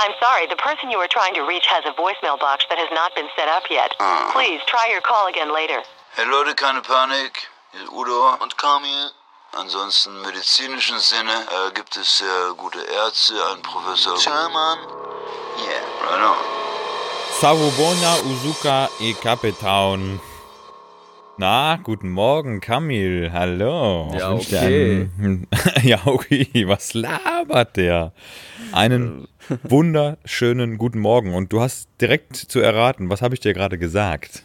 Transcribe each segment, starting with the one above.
I'm sorry, the person you are trying to reach has a voicemail box that has not been set up yet. Ah. Please try your call again later. Hey Leute, keine Panik. Hier ist Udo und Kamil. Ansonsten im medizinischen Sinne äh, gibt es sehr gute Ärzte, einen Professor Sherman. Yeah, right on. Sawubona Uzuka e Capetown. Na, guten Morgen, Kamil. Hallo. Ja, okay. ja, okay. Was labert der? Einen wunderschönen guten Morgen. Und du hast direkt zu erraten, was habe ich dir gerade gesagt?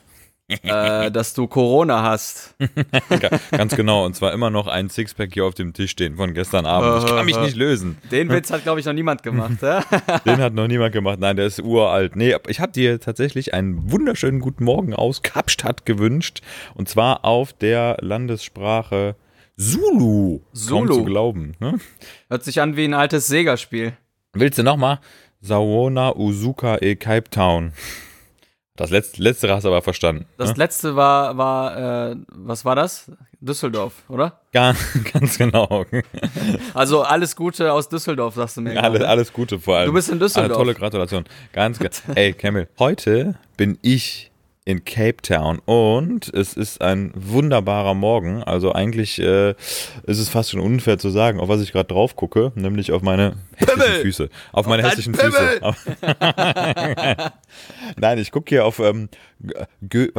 Äh, dass du Corona hast. Ga- Ganz genau. Und zwar immer noch ein Sixpack hier auf dem Tisch stehen von gestern Abend. Ich kann mich nicht lösen. Den Witz hat, glaube ich, noch niemand gemacht. Den hat noch niemand gemacht. Nein, der ist uralt. Nee, ich habe dir tatsächlich einen wunderschönen guten Morgen aus Kapstadt gewünscht. Und zwar auf der Landessprache Zulu. Kaum Zulu. zu glauben. Ne? Hört sich an wie ein altes Sega-Spiel. Willst du nochmal? Sawona Uzuka e Cape Town. Das letzte, letztere hast du aber verstanden. Das ne? letzte war, war äh, was war das? Düsseldorf, oder? Ga- Ganz genau. Also alles Gute aus Düsseldorf, sagst du mir. Alles, alles Gute vor allem. Du bist in Düsseldorf. Eine tolle Gratulation. Ganz, ganz. Ey, Camille, heute bin ich in Cape Town und es ist ein wunderbarer Morgen. Also eigentlich äh, ist es fast schon unfair zu sagen, auf was ich gerade drauf gucke, nämlich auf meine hässlichen Pimmel! Füße. Auf meine dein hässlichen Pimmel! Füße. Auf- Nein, ich gucke hier auf ähm,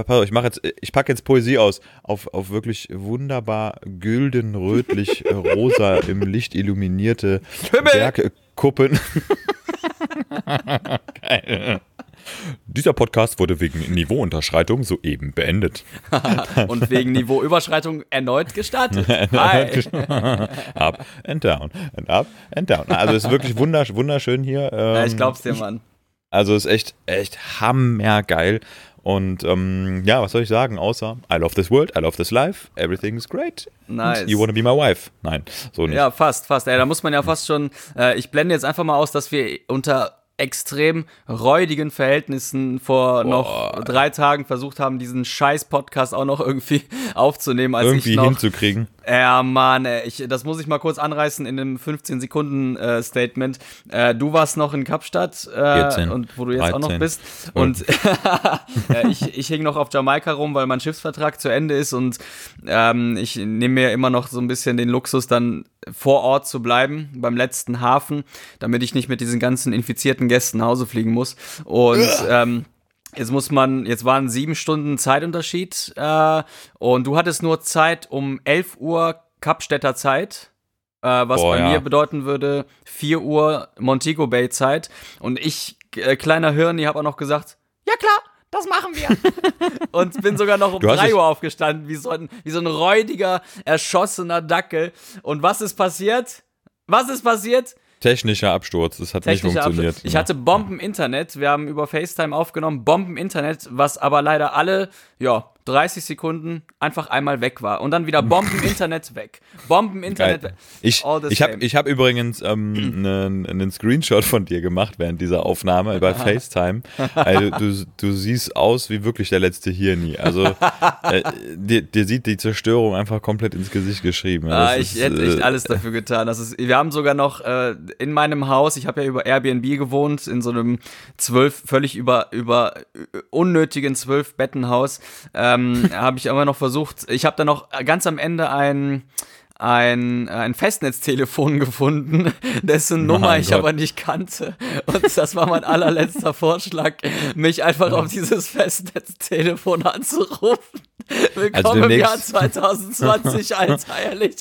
auf, ich mache jetzt ich packe jetzt Poesie aus auf, auf wirklich wunderbar gülden rötlich äh, rosa im Licht illuminierte Pimmel! Bergkuppen. Geil. Dieser Podcast wurde wegen Niveauunterschreitung soeben beendet. Und wegen Niveauüberschreitung erneut gestartet. Hi. up and down and up and down. Also es ist wirklich wundersch wunderschön hier. Ja, Ähm, ich glaub's dir, Mann. Also es ist echt, echt hammergeil. Und ähm, ja, was soll ich sagen, außer I love this world, I love this life, everything's great. Nice. You wanna be my wife? Nein, so nicht. Ja, fast, fast. Ey, da muss man ja fast schon. Äh, ich blende jetzt einfach mal aus, dass wir unter extrem räudigen Verhältnissen vor noch drei Tagen versucht haben, diesen scheiß Podcast auch noch irgendwie aufzunehmen, als Irgendwie ich noch. hinzukriegen. Ja, Mann, ey, ich, das muss ich mal kurz anreißen in einem 15-Sekunden-Statement. Äh, du warst noch in Kapstadt äh, 14, und wo du jetzt auch noch 13, bist. Und äh, ich, ich hing noch auf Jamaika rum, weil mein Schiffsvertrag zu Ende ist und ähm, ich nehme mir immer noch so ein bisschen den Luxus, dann vor Ort zu bleiben, beim letzten Hafen, damit ich nicht mit diesen ganzen infizierten Gästen nach Hause fliegen muss. Und ähm, Jetzt muss man, jetzt waren sieben Stunden Zeitunterschied äh, und du hattest nur Zeit um 11 Uhr Kapstädter Zeit, äh, was Boah, bei ja. mir bedeuten würde 4 Uhr Montego Bay Zeit. Und ich, äh, kleiner Hirn, ich habe auch noch gesagt, ja klar, das machen wir. und bin sogar noch um Du hast 3 dich- Uhr aufgestanden, wie so, ein, wie so ein räudiger, erschossener Dackel. Und was ist passiert? Was ist passiert? Technischer Absturz, das hat nicht Technischer funktioniert. Abschluss. Ich hatte Bomben-Internet. Wir haben über FaceTime aufgenommen. Bomben-Internet, was aber leider alle, ja, 30 Sekunden einfach einmal weg war. Und dann wieder Bomben-Internet weg. Bomben-Internet Geil. weg. Ich, ich habe ich hab übrigens ähm, einen, einen Screenshot von dir gemacht während dieser Aufnahme bei FaceTime. Also, du, du siehst aus wie wirklich der letzte Hirni. Also äh, dir, dir sieht die Zerstörung einfach komplett ins Gesicht geschrieben. Ah, Das ich ist, hätte echt äh, alles dafür getan. Das ist, wir haben sogar noch äh, in meinem Haus, ich habe ja über Airbnb gewohnt, in so einem zwölf, völlig über, über äh, unnötigen zwölf Bettenhaus, ähm, habe ich immer noch versucht, ich habe da noch ganz am Ende ein ein, ein Festnetztelefon gefunden, dessen Nummer Mein ich Gott. aber nicht kannte. Und das war mein allerletzter Vorschlag, mich einfach auf dieses Festnetztelefon anzurufen. Willkommen Also im Jahr demnächst- 2020, Alter, ehrlich.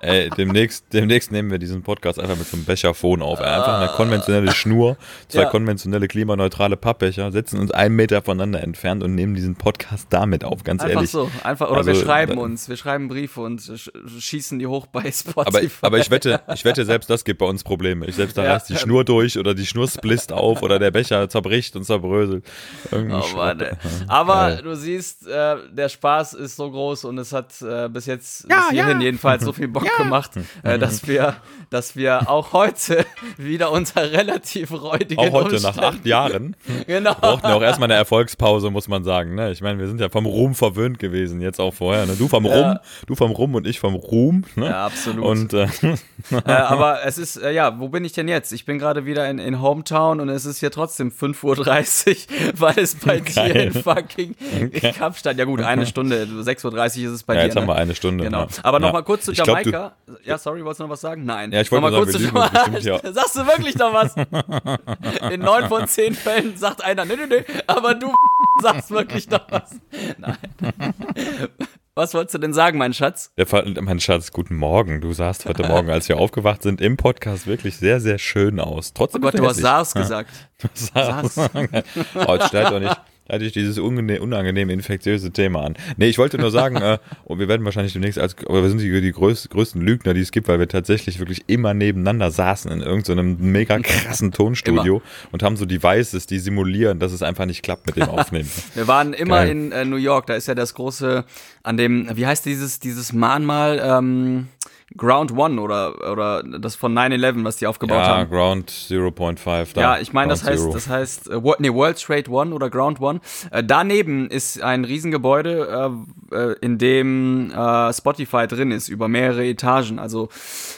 Ey, demnächst, demnächst nehmen wir diesen Podcast einfach mit so einem Becherphon auf. Einfach eine konventionelle Schnur, zwei Ja. konventionelle klimaneutrale Pappbecher, setzen uns einen Meter voneinander entfernt und nehmen diesen Podcast damit auf, ganz Einfach ehrlich. so, einfach, oder wir Also, schreiben da- uns, wir schreiben Briefe und sch schießen die hoch bei Spotify. Aber, aber ich wette, ich wette, selbst das gibt bei uns Probleme. Ich selbst da Ja. reißt die Schnur durch oder die Schnur splisst auf oder der Becher zerbricht und zerbröselt. Irgendein Oh Mann, ey. Aber Geil. du siehst, äh, der Spaß ist so groß und es hat äh, bis jetzt bis hierhin jedenfalls so viel Bock gemacht, äh, dass wir, dass wir auch heute wieder unter relativ räudigen Auch heute Umständen, nach acht Jahren genau. brauchten wir auch erstmal eine Erfolgspause, muss man sagen. Ne? Ich meine, wir sind ja vom Ruhm verwöhnt gewesen, jetzt auch vorher. Ne? Du vom Ja. Rum, du vom Rum und ich vom Ruhm. Ne? Ja, absolut. Und äh, äh, aber es ist, äh, ja, wo bin ich denn jetzt? Ich bin gerade wieder in, in Hometown und es ist hier trotzdem 5.30 Uhr, weil es bei dir Geil. in fucking Kapstadt, ja gut, eine Stunde, 6.30 Uhr ist es bei ja, dir. jetzt ne? haben wir eine Stunde. Genau. Ja. Aber ja. nochmal kurz zu Ich glaub, du- Jamaika. ja, sorry, wolltest du noch was sagen? Nein. Ja, ich wollte mal kurz zu hier. Sagst du wirklich noch was? In neun von zehn Fällen sagt einer, nee, nee, nee, aber du sagst wirklich noch was. Nein. Was wolltest du denn sagen, mein Schatz? Fall, mein Schatz, guten Morgen. Du sahst heute Morgen, als wir aufgewacht sind, im Podcast wirklich sehr, sehr schön aus. Oh Trotzdem Gott, bist du hast. SARS gesagt. SARS. oh, jetzt stellt doch nicht. Hatte ich dieses unangenehme, infektiöse Thema an. Nee, ich wollte nur sagen, äh, und wir werden wahrscheinlich demnächst als, aber wir sind die, die größ, größten Lügner, die es gibt, weil wir tatsächlich wirklich immer nebeneinander saßen in irgendeinem mega krassen Tonstudio und haben so Devices, die simulieren, dass es einfach nicht klappt mit dem Aufnehmen. Wir waren immer Geil. in äh, New York, da ist ja das große, an dem, wie heißt dieses, dieses Mahnmal, ähm, Ground One oder, oder das von 9-11, was die aufgebaut ja, haben. Ground 0.5. da. Ja, ich meine, das heißt, Zero. das heißt, äh, nee, World Trade One oder Ground One. Äh, daneben ist ein Riesengebäude, äh, äh, in dem äh, Spotify drin ist, über mehrere Etagen. Also,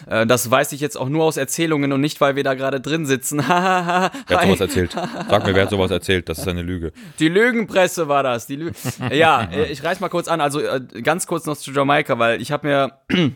äh, das weiß ich jetzt auch nur aus Erzählungen und nicht, weil wir da gerade drin sitzen. Wer hat sowas erzählt? Sag mir, wer hat sowas erzählt? Das ist eine Lüge. Die Lügenpresse war das. Die Lü ja, äh, ich reiß mal kurz an. Also äh, ganz kurz noch zu Jamaika, weil ich habe mir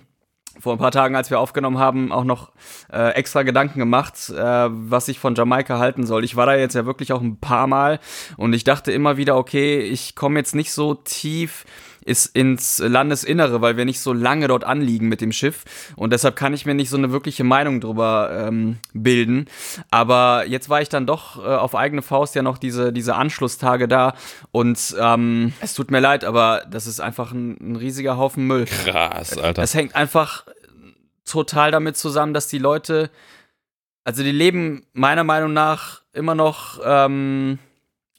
vor ein paar Tagen, als wir aufgenommen haben, auch noch äh, extra Gedanken gemacht, äh, was ich von Jamaika halten soll. Ich war da jetzt ja wirklich auch ein paar Mal und ich dachte immer wieder, okay, ich komme jetzt nicht so tief ist ins Landesinnere, weil wir nicht so lange dort anliegen mit dem Schiff und deshalb kann ich mir nicht so eine wirkliche Meinung drüber ähm, bilden. Aber jetzt war ich dann doch äh, auf eigene Faust ja noch diese, diese Anschlusstage da und ähm, es tut mir leid, aber das ist einfach ein, ein riesiger Haufen Müll. Krass, Alter. Es hängt einfach total damit zusammen, dass die Leute, also die leben meiner Meinung nach immer noch ähm,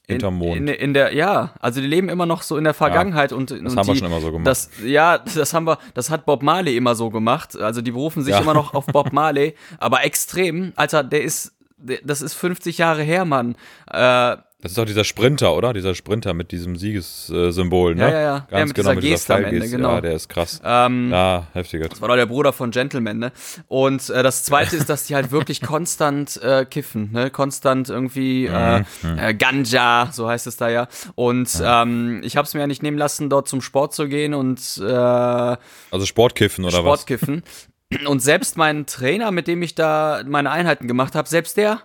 Hinterm Mond. In, in der, ja, also die leben immer noch so in der Vergangenheit und, Das und haben wir die, schon immer so gemacht. Das, ja, das haben wir, das hat Bob Marley immer so gemacht. Also die berufen sich Ja. immer noch auf Bob Marley, aber extrem. Alter, der ist, der, das ist 50 Jahre her, Mann. Äh, Das ist doch dieser Sprinter, oder? Dieser Sprinter mit diesem Siegessymbol, ne? Ja, ja, ja. Ganz Ja, mit genau, dieser mit dieser Geste am Ende, genau. Ja, der ist krass. ähm, ja, heftiger. Das war doch der Bruder von Gentleman, ne? Und äh, das zweite ist, dass die halt wirklich konstant äh, kiffen, ne? Konstant irgendwie äh, äh, Ganja, so heißt es da ja. Und ähm, ich habe es mir ja nicht nehmen lassen, dort zum Sport zu gehen und äh, Also Sportkiffen oder was? Sportkiffen. Und selbst mein Trainer, mit dem ich da meine Einheiten gemacht habe, selbst der,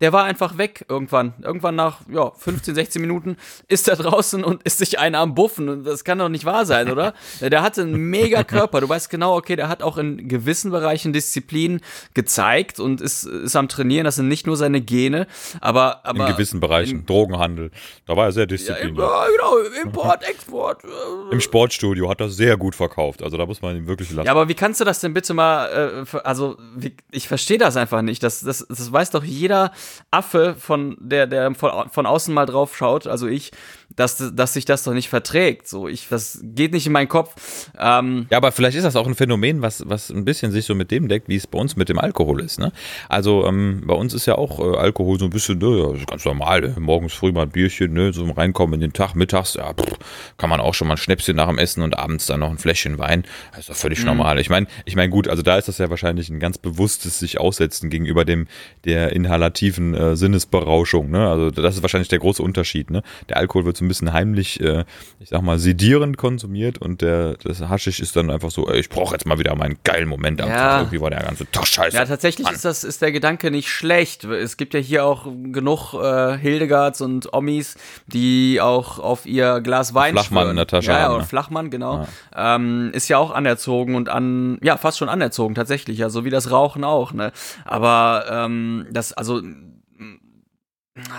der war einfach weg irgendwann. Irgendwann nach ja, 15, 16 Minuten ist er draußen und ist sich einer am Buffen. Und das kann doch nicht wahr sein, oder? Der hatte einen mega Körper. Du weißt genau, okay, der hat auch in gewissen Bereichen Disziplin gezeigt und ist, ist am Trainieren. Das sind nicht nur seine Gene, aber. In aber gewissen Bereichen. Drogenhandel. Da war er sehr diszipliniert. ja, genau, Import, Export. äh, Im Sportstudio hat er sehr gut verkauft. Also da muss man ihm wirklich lassen. Ja, aber wie kannst du das denn bitte mal, äh, also wie, ich verstehe das einfach nicht. Das, das, das weiß doch jeder Affe, von der, der von, von außen mal drauf schaut, also ich, dass, dass sich das doch nicht verträgt. So, ich, das geht nicht in meinen Kopf. Ähm, Ja, aber vielleicht ist das auch ein Phänomen, was, was ein bisschen sich so mit dem deckt, wie es bei uns mit dem Alkohol ist. Ne? Also ähm, bei uns ist ja auch äh, Alkohol so ein bisschen, ne, ja, ganz normal. Ne? Morgens früh mal ein Bierchen, ne, so reinkommen in den Tag, mittags, ja, pff, kann man auch schon mal ein Schnäpschen nach dem Essen und abends dann noch ein Fläschchen Wein. Das ist doch völlig normal. Ich meine, ich meine, gut, also da ist das ja wahrscheinlich ein ganz bewusstes sich aussetzen gegenüber dem der inhalativen äh, Sinnesberauschung. Ne? Also das ist wahrscheinlich der große Unterschied. Ne? Der Alkohol wird so ein bisschen heimlich, äh, ich sag mal, sedierend konsumiert und der das Haschisch ist dann einfach so, ey, ich brauche jetzt mal wieder meinen geilen Moment am Ja. Tag. Irgendwie war der ganze Tag scheiße. Ja, tatsächlich Mann. ist das ist der Gedanke nicht schlecht. Es gibt ja hier auch genug äh, Hildegards und Omis, die auch auf ihr Glas Wein Flachmann schwören. in der Tasche Ja, ja haben, oder ne? Flachmann, genau. Ähm, ist ja auch anerzogen und an, ja, fast schon anerzogen tatsächlich, ja, so wie das Rauchen auch, ne. Aber ähm, das, also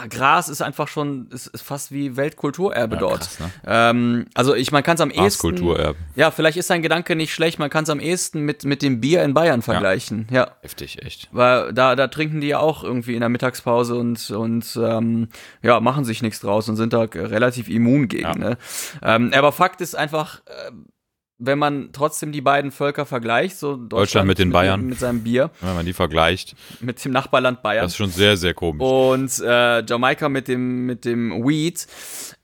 Gras ist einfach schon, ist, ist fast wie Weltkulturerbe Ja, dort. krass, ne? ähm, also ich, man kann es am ehesten. Graskulturerbe. Ja, vielleicht ist dein Gedanke nicht schlecht, man kann es am ehesten mit, mit dem Bier in Bayern vergleichen. Ja. Heftig, echt. Weil da, da trinken die ja auch irgendwie in der Mittagspause und, und ähm, ja, machen sich nichts draus und sind da relativ immun gegen. Ja. Ne? Ähm, aber Fakt ist einfach, äh, wenn man trotzdem die beiden Völker vergleicht, so Deutschland, mit den Bayern. Mit, seinem Bier, Wenn man die vergleicht, mit dem Nachbarland Bayern. das ist schon sehr, sehr komisch. Und äh, Jamaika mit dem, mit dem Weed,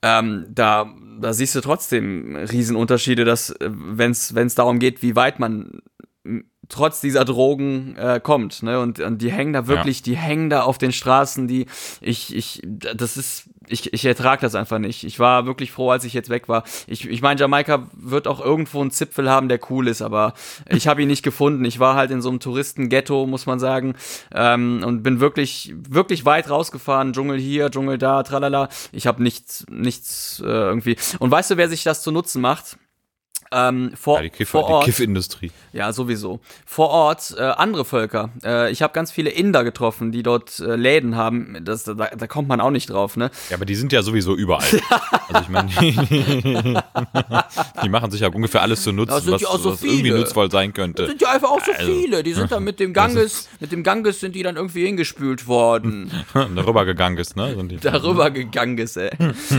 ähm, da, da siehst du trotzdem Riesenunterschiede, dass wenn es darum geht, wie weit man trotz dieser Drogen äh, kommt. Ne? Und, und die hängen da wirklich, die hängen da auf den Straßen, die ich, ich, das ist, ich, ich ertrage das einfach nicht. Ich war wirklich froh, als ich jetzt weg war. Ich, ich meine, Jamaika wird auch irgendwo einen Zipfel haben, der cool ist, aber ich habe ihn nicht gefunden. Ich war halt in so einem Touristenghetto, muss man sagen, ähm, und bin wirklich, wirklich weit rausgefahren. Dschungel hier, Dschungel da, tralala. Ich habe nichts, nichts äh, irgendwie. Und weißt du, wer sich das zu Nutzen macht? Ähm, vor, Ja, die, Kiff vor die Ort. Kiffindustrie. Ja, sowieso. Vor Ort äh, andere Völker. Äh, ich habe ganz viele Inder getroffen, die dort äh, Läden haben. Das, da, da kommt man auch nicht drauf, ne? Ja, aber die sind ja sowieso überall. also ich meine, die, die machen sich ja ungefähr alles zu nutzen, was, ja so was irgendwie nutzvoll sein Das könnte. sind ja einfach auch so Also, viele. Die sind dann mit dem Ganges, mit dem Ganges sind die dann irgendwie hingespült worden. Darüber gegangen ist, ne? Die, Darüber gegangen ist, ey.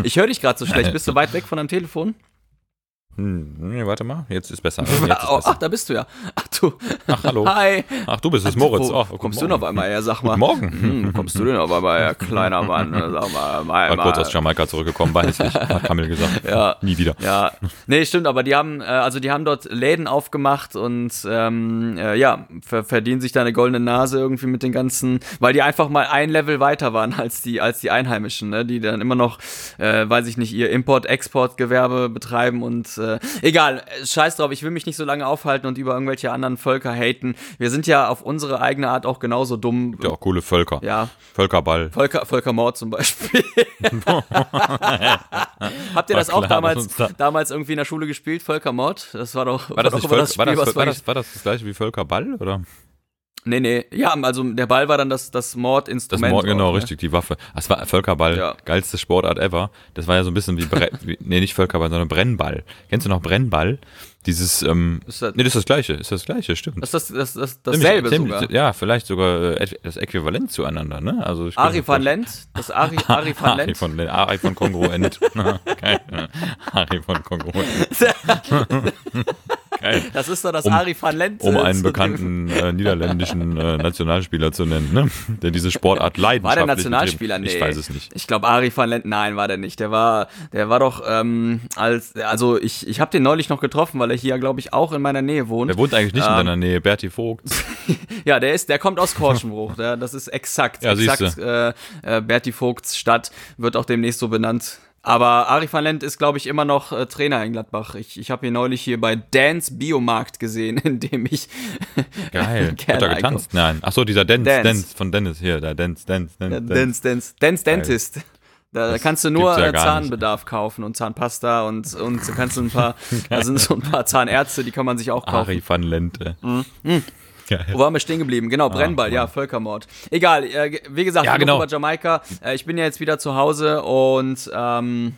Ich höre dich gerade so schlecht. Bist du weit weg von deinem Telefon? Hm, nee, warte mal, jetzt ist besser. Jetzt ist besser. ach, da bist du ja. Ach du. Ach, hallo. Hi. Ach, du bist es, Moritz. Wo, Oh, wo kommst du noch einmal her, sag mal. Guten Morgen. Hm, wo kommst du denn auf einmal her, kleiner Mann? Sag mal, mal, War kurz mal. aus Jamaika zurückgekommen, weiß ich. Hat Kamil gesagt. Ja. Nie wieder. Ja, nee, stimmt, aber die haben, äh, also die haben dort Läden aufgemacht und ähm, äh, ja, ver verdienen sich da eine goldene Nase irgendwie mit den ganzen, weil die einfach mal ein Level weiter waren als die, als die Einheimischen, ne? die dann immer noch, äh, weiß ich nicht, ihr Import-Export-Gewerbe betreiben und äh, egal, äh, scheiß drauf, ich will mich nicht so lange aufhalten und über irgendwelche anderen Völker haten. Wir sind ja auf unsere eigene Art auch genauso dumm. Ja, auch coole Völker. Ja, Völkerball. Völker, Völkermord zum Beispiel. Habt ihr War das auch klar, dass damals, da- damals irgendwie in der Schule gespielt? Völkermord? Das war doch, War das, doch nicht immer Völker, war, das, was war, das, war das das gleiche wie Völkerball? Oder? Nee, nee. Ja, also der Ball war dann das, das Das Mordinstrument. Mord, genau, auch, ne? richtig, die Waffe. Das war Völkerball, Ja. geilste Sportart ever. Das war ja so ein bisschen wie, Bre wie nee, nicht Völkerball, sondern Brennball. Kennst du noch Brennball? Dieses, ähm, Ist das- nee, das ist das gleiche, ist das gleiche, stimmt. Das ist das, das, das, dasselbe ziemlich- sogar. Ja, vielleicht sogar äh, das Äquivalent zueinander, ne? Also ich Ari van Lent, das Ari, Ari van Ari Lent. von, Ari von Kongruent. Ari von Kongruent. Geil. Das ist doch das Um- Ari van Lent. Um einen bekannten äh, niederländischen äh, Nationalspieler zu nennen, ne? der diese Sportart leidenschaftlich War der Nationalspieler? Nee. Ich weiß es nicht. Ich glaube, Ari van Lent, nein, war der nicht. Der war, der war doch, ähm, als, also ich, ich habe den neulich noch getroffen, weil er hier, glaube ich, auch in meiner Nähe wohnt. Der wohnt eigentlich nicht in Ähm, deiner Nähe, Berti Vogt. Ja, der ist, der kommt aus Korschenbruch. Der, das ist exakt, Ja, exakt. Äh, äh, Berti Vogts Stadt wird auch demnächst so benannt. Aber Ari van Lent ist, glaube ich, immer noch äh, Trainer in Gladbach. Ich, ich habe ihn neulich hier bei Dance Biomarkt gesehen, in dem ich Geil. Hat er getanzt? Nein. Ach so, dieser Dance, Dance. Dance, von Dennis hier, da Dance, Dance, Dance. Dance, Dance, Dance Dentist. Da Das kannst du nur ja äh, Zahnbedarf kaufen und Zahnpasta und, und du kannst ein paar, da sind so ein paar Zahnärzte, die kann man sich auch kaufen. Ari van Lente. Mhm. Geil. Wo waren wir stehen geblieben? Genau, Brennball, ja, Völkermord. Egal, äh, wie gesagt, Ja, genau. über Jamaika. Äh, ich bin ja jetzt wieder zu Hause und ähm,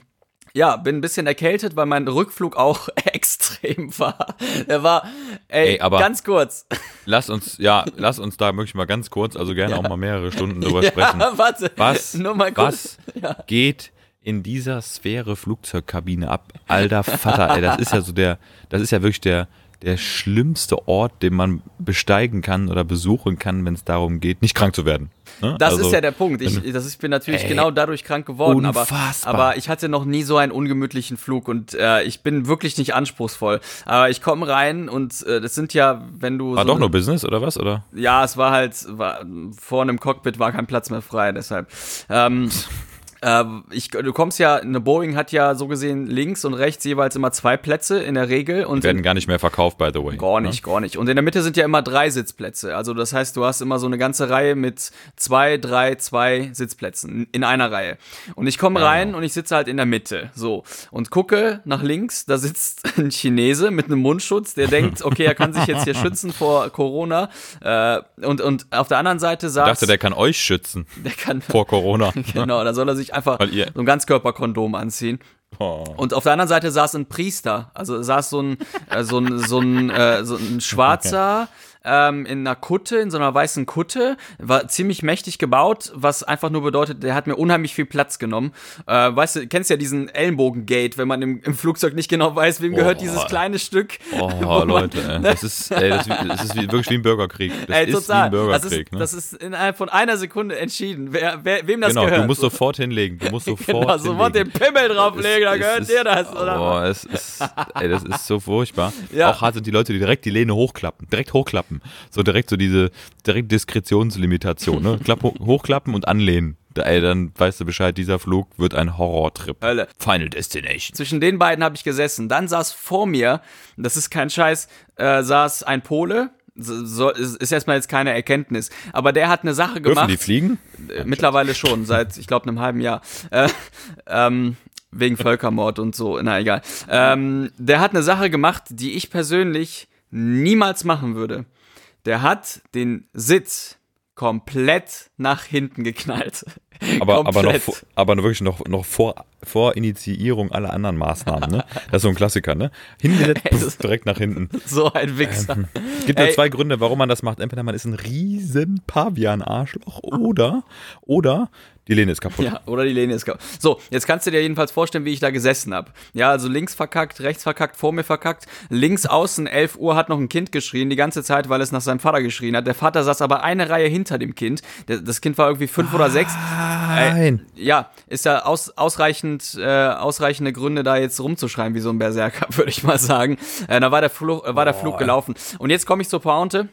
ja, bin ein bisschen erkältet, weil mein Rückflug auch extrem war. Der war, ey, Ey, aber- ganz kurz. Lass uns, ja, lass uns da wirklich mal ganz kurz, also gerne auch mal mehrere Stunden drüber sprechen. Ja, warte. Was, Nur mal kurz. was geht in dieser Sphäre Flugzeugkabine ab? Alter Vater, ey, das ist ja so der, das ist ja wirklich der, der schlimmste Ort, den man besteigen kann oder besuchen kann, wenn es darum geht, nicht krank zu werden. Ne? Das Also, ist ja der Punkt. Ich, das ist, ich bin natürlich Ey, genau dadurch krank geworden, aber, unfassbar. aber ich hatte noch nie so einen ungemütlichen Flug und äh, ich bin wirklich nicht anspruchsvoll. Aber ich komme rein und äh, das sind ja, wenn du War so doch nur Business oder was? Oder? Ja, es war halt, war, vor einem Cockpit war kein Platz mehr frei, deshalb. Ähm, Äh, ich, du kommst ja, eine Boeing hat ja so gesehen links und rechts jeweils immer zwei Plätze in der Regel. Und Die werden gar nicht mehr verkauft, by the way. Gar nicht, gar nicht. Und in der Mitte sind ja immer drei Sitzplätze. Also das heißt, du hast immer so eine ganze Reihe mit zwei, drei, zwei Sitzplätzen in einer Reihe. Und ich komme rein und ich sitze halt in der Mitte. So. Und gucke nach links, da sitzt ein Chinese mit einem Mundschutz, der denkt, okay, er kann sich jetzt hier schützen vor Corona. Äh, und, und auf der anderen Seite Ich saß... dachte, der kann euch schützen der kann vor Corona. Genau, da soll er sich einfach Weil ihr- so ein Ganzkörperkondom anziehen. Oh. Und auf der anderen Seite saß ein Priester, also saß so ein, äh, so ein, so ein, äh, so ein Schwarzer ähm, in einer Kutte, in so einer weißen Kutte, war ziemlich mächtig gebaut, was einfach nur bedeutet, der hat mir unheimlich viel Platz genommen. Äh, weißt du, kennst ja diesen Ellenbogengate, wenn man im, im Flugzeug nicht genau weiß, wem gehört Oh. dieses kleine Stück. Oh, man- Leute, ey. das ist, ey, das ist, das ist wie, wirklich wie ein Bürgerkrieg. Das Ey, ist total. wie ein das, Bürgerkrieg. ist, ne? das ist innerhalb von einer Sekunde entschieden, wer, wer, wem das genau, gehört. du musst sofort hinlegen. Du musst sofort genau, sofort den. Pimmel drauflegen, da gehört es dir ist- das, oder? Boah, es ist, ey, das ist so furchtbar. Ja. Auch hart sind die Leute, die direkt die Lehne hochklappen. Direkt hochklappen. So direkt so diese, direkt Diskretionslimitation, ne? Klapp, ho- hochklappen und anlehnen. Ey, dann weißt du Bescheid, dieser Flug wird ein Horrortrip. Hölle. Final Destination. Zwischen den beiden habe ich gesessen. Dann saß vor mir, das ist kein Scheiß, äh, saß ein Pole. So, ist erstmal jetzt keine Erkenntnis. Aber der hat eine Sache Dürfen gemacht. die fliegen? Äh, Mittlerweile schon, seit, ich glaube, einem halben Jahr. Äh, ähm, wegen Völkermord und so, na egal. Ähm, der hat eine Sache gemacht, die ich persönlich niemals machen würde. Der hat den Sitz komplett nach hinten geknallt. Aber, aber, noch, aber wirklich noch, noch vor, vor Initiierung aller anderen Maßnahmen, ne? Das ist so ein Klassiker, ne? Hingesetzt, puff, direkt nach hinten. So ein Wichser. Es gibt nur zwei Gründe, warum man das macht. Entweder man ist ein riesen Pavian-Arschloch oder, oder die Lehne ist kaputt. Ja, oder die Lehne ist kaputt. So, jetzt kannst du dir jedenfalls vorstellen, wie ich da gesessen habe. Ja, also links verkackt, rechts verkackt, vor mir verkackt. Links außen, 11 Uhr, hat noch ein Kind geschrien, die ganze Zeit, weil es nach seinem Vater geschrien hat. Der Vater saß aber eine Reihe hinter dem Kind. Das Kind war irgendwie fünf oder sechs. Nein. Ja, ist ja aus, ausreichend, äh, ausreichende Gründe, da jetzt rumzuschreien wie so ein Berserker, würde ich mal sagen. Äh, da war der, Flug, äh, war der Flug gelaufen. Und jetzt komme ich zur Pointe.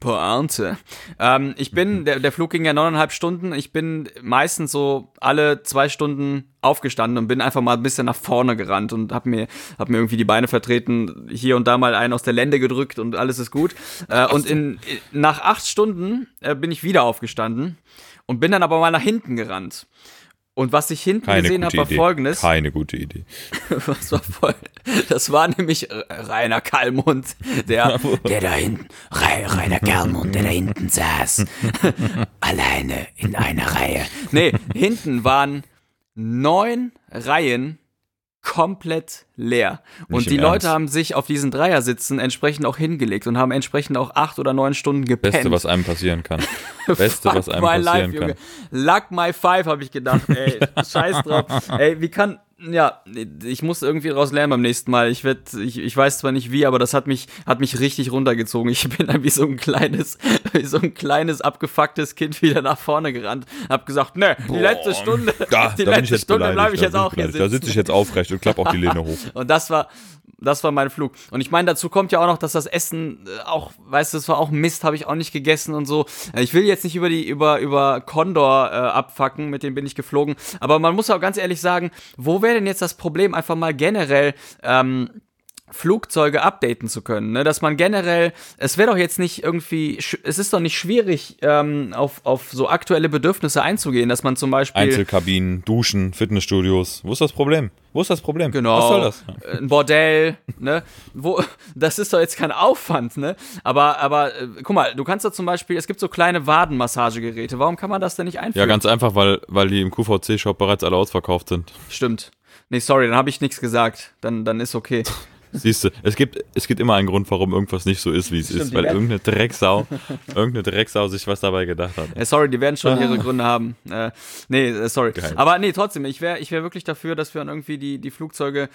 Pointe. Ähm, ich bin, der, der Flug ging ja neuneinhalb Stunden. Ich bin meistens so alle zwei Stunden aufgestanden und bin einfach mal ein bisschen nach vorne gerannt und hab mir, hab mir irgendwie die Beine vertreten, hier und da mal einen aus der Lende gedrückt und alles ist gut. Äh, und in, nach acht Stunden äh, bin ich wieder aufgestanden und bin dann aber mal nach hinten gerannt. Und was ich hinten Keine gesehen habe, war Idee. folgendes. Keine gute Idee. Das war voll. Das war nämlich Rainer Kallmund, der, der da hinten, Rainer Kallmund, der da hinten saß. Alleine in einer Reihe. Nee, hinten waren neun Reihen komplett leer. Und Nicht die im Leute Ernst. haben sich auf diesen Dreiersitzen entsprechend auch hingelegt und haben entsprechend auch acht oder neun Stunden gepennt. Beste, was einem passieren kann. Beste, was einem passieren life, kann. Junge. Luck my five, habe ich gedacht, ey. Scheiß drauf. Ey, wie kann. Ja, ich muss irgendwie daraus lernen beim nächsten Mal. Ich werd, ich, ich weiß zwar nicht wie, aber das hat mich, hat mich richtig runtergezogen. Ich bin dann wie so ein kleines, wie so ein kleines abgefucktes Kind wieder nach vorne gerannt. Hab gesagt, ne, die letzte Stunde, Da, die da letzte Stunde bleibe ich jetzt auch hier beleidigt. Da sitzen. sitze ich jetzt aufrecht und klappe auch die Lehne hoch. Und das war, das war mein Flug. Und ich meine, dazu kommt ja auch noch, dass das Essen äh, auch, weißt du, das war auch Mist, habe ich auch nicht gegessen und so. Äh, Ich will jetzt nicht über die, über, über Condor äh, abfacken, mit dem bin ich geflogen. Aber man muss auch ganz ehrlich sagen, wo wäre denn jetzt das Problem, einfach mal generell, ähm, Flugzeuge updaten zu können, ne? dass man generell, es wäre doch jetzt nicht irgendwie, es ist doch nicht schwierig, ähm, auf, auf so aktuelle Bedürfnisse einzugehen, dass man zum Beispiel Einzelkabinen, Duschen, Fitnessstudios. Wo ist das Problem? Wo ist das Problem? Genau. Was soll das? Äh, Ein Bordell, ne? Wo, das ist doch jetzt kein Aufwand, ne? Aber, aber, äh, guck mal, du kannst doch zum Beispiel, es gibt so kleine Wadenmassagegeräte. Warum kann man das denn nicht einführen? Ja, ganz einfach, weil, weil die im QVC-Shop bereits alle ausverkauft sind. Stimmt. Nee, sorry, dann habe ich nichts gesagt. Dann, dann ist okay. Siehst du, es gibt, es gibt immer einen Grund, warum irgendwas nicht so ist, wie es ist. die Weil irgendeine Drecksau, irgendeine Drecksau sich was dabei gedacht hat. Äh, sorry, die werden schon ihre Gründe haben. Äh, nee, äh, sorry. Geil. Aber nee, trotzdem, ich wäre ich wär wirklich dafür, dass wir dann irgendwie die, die Flugzeuge.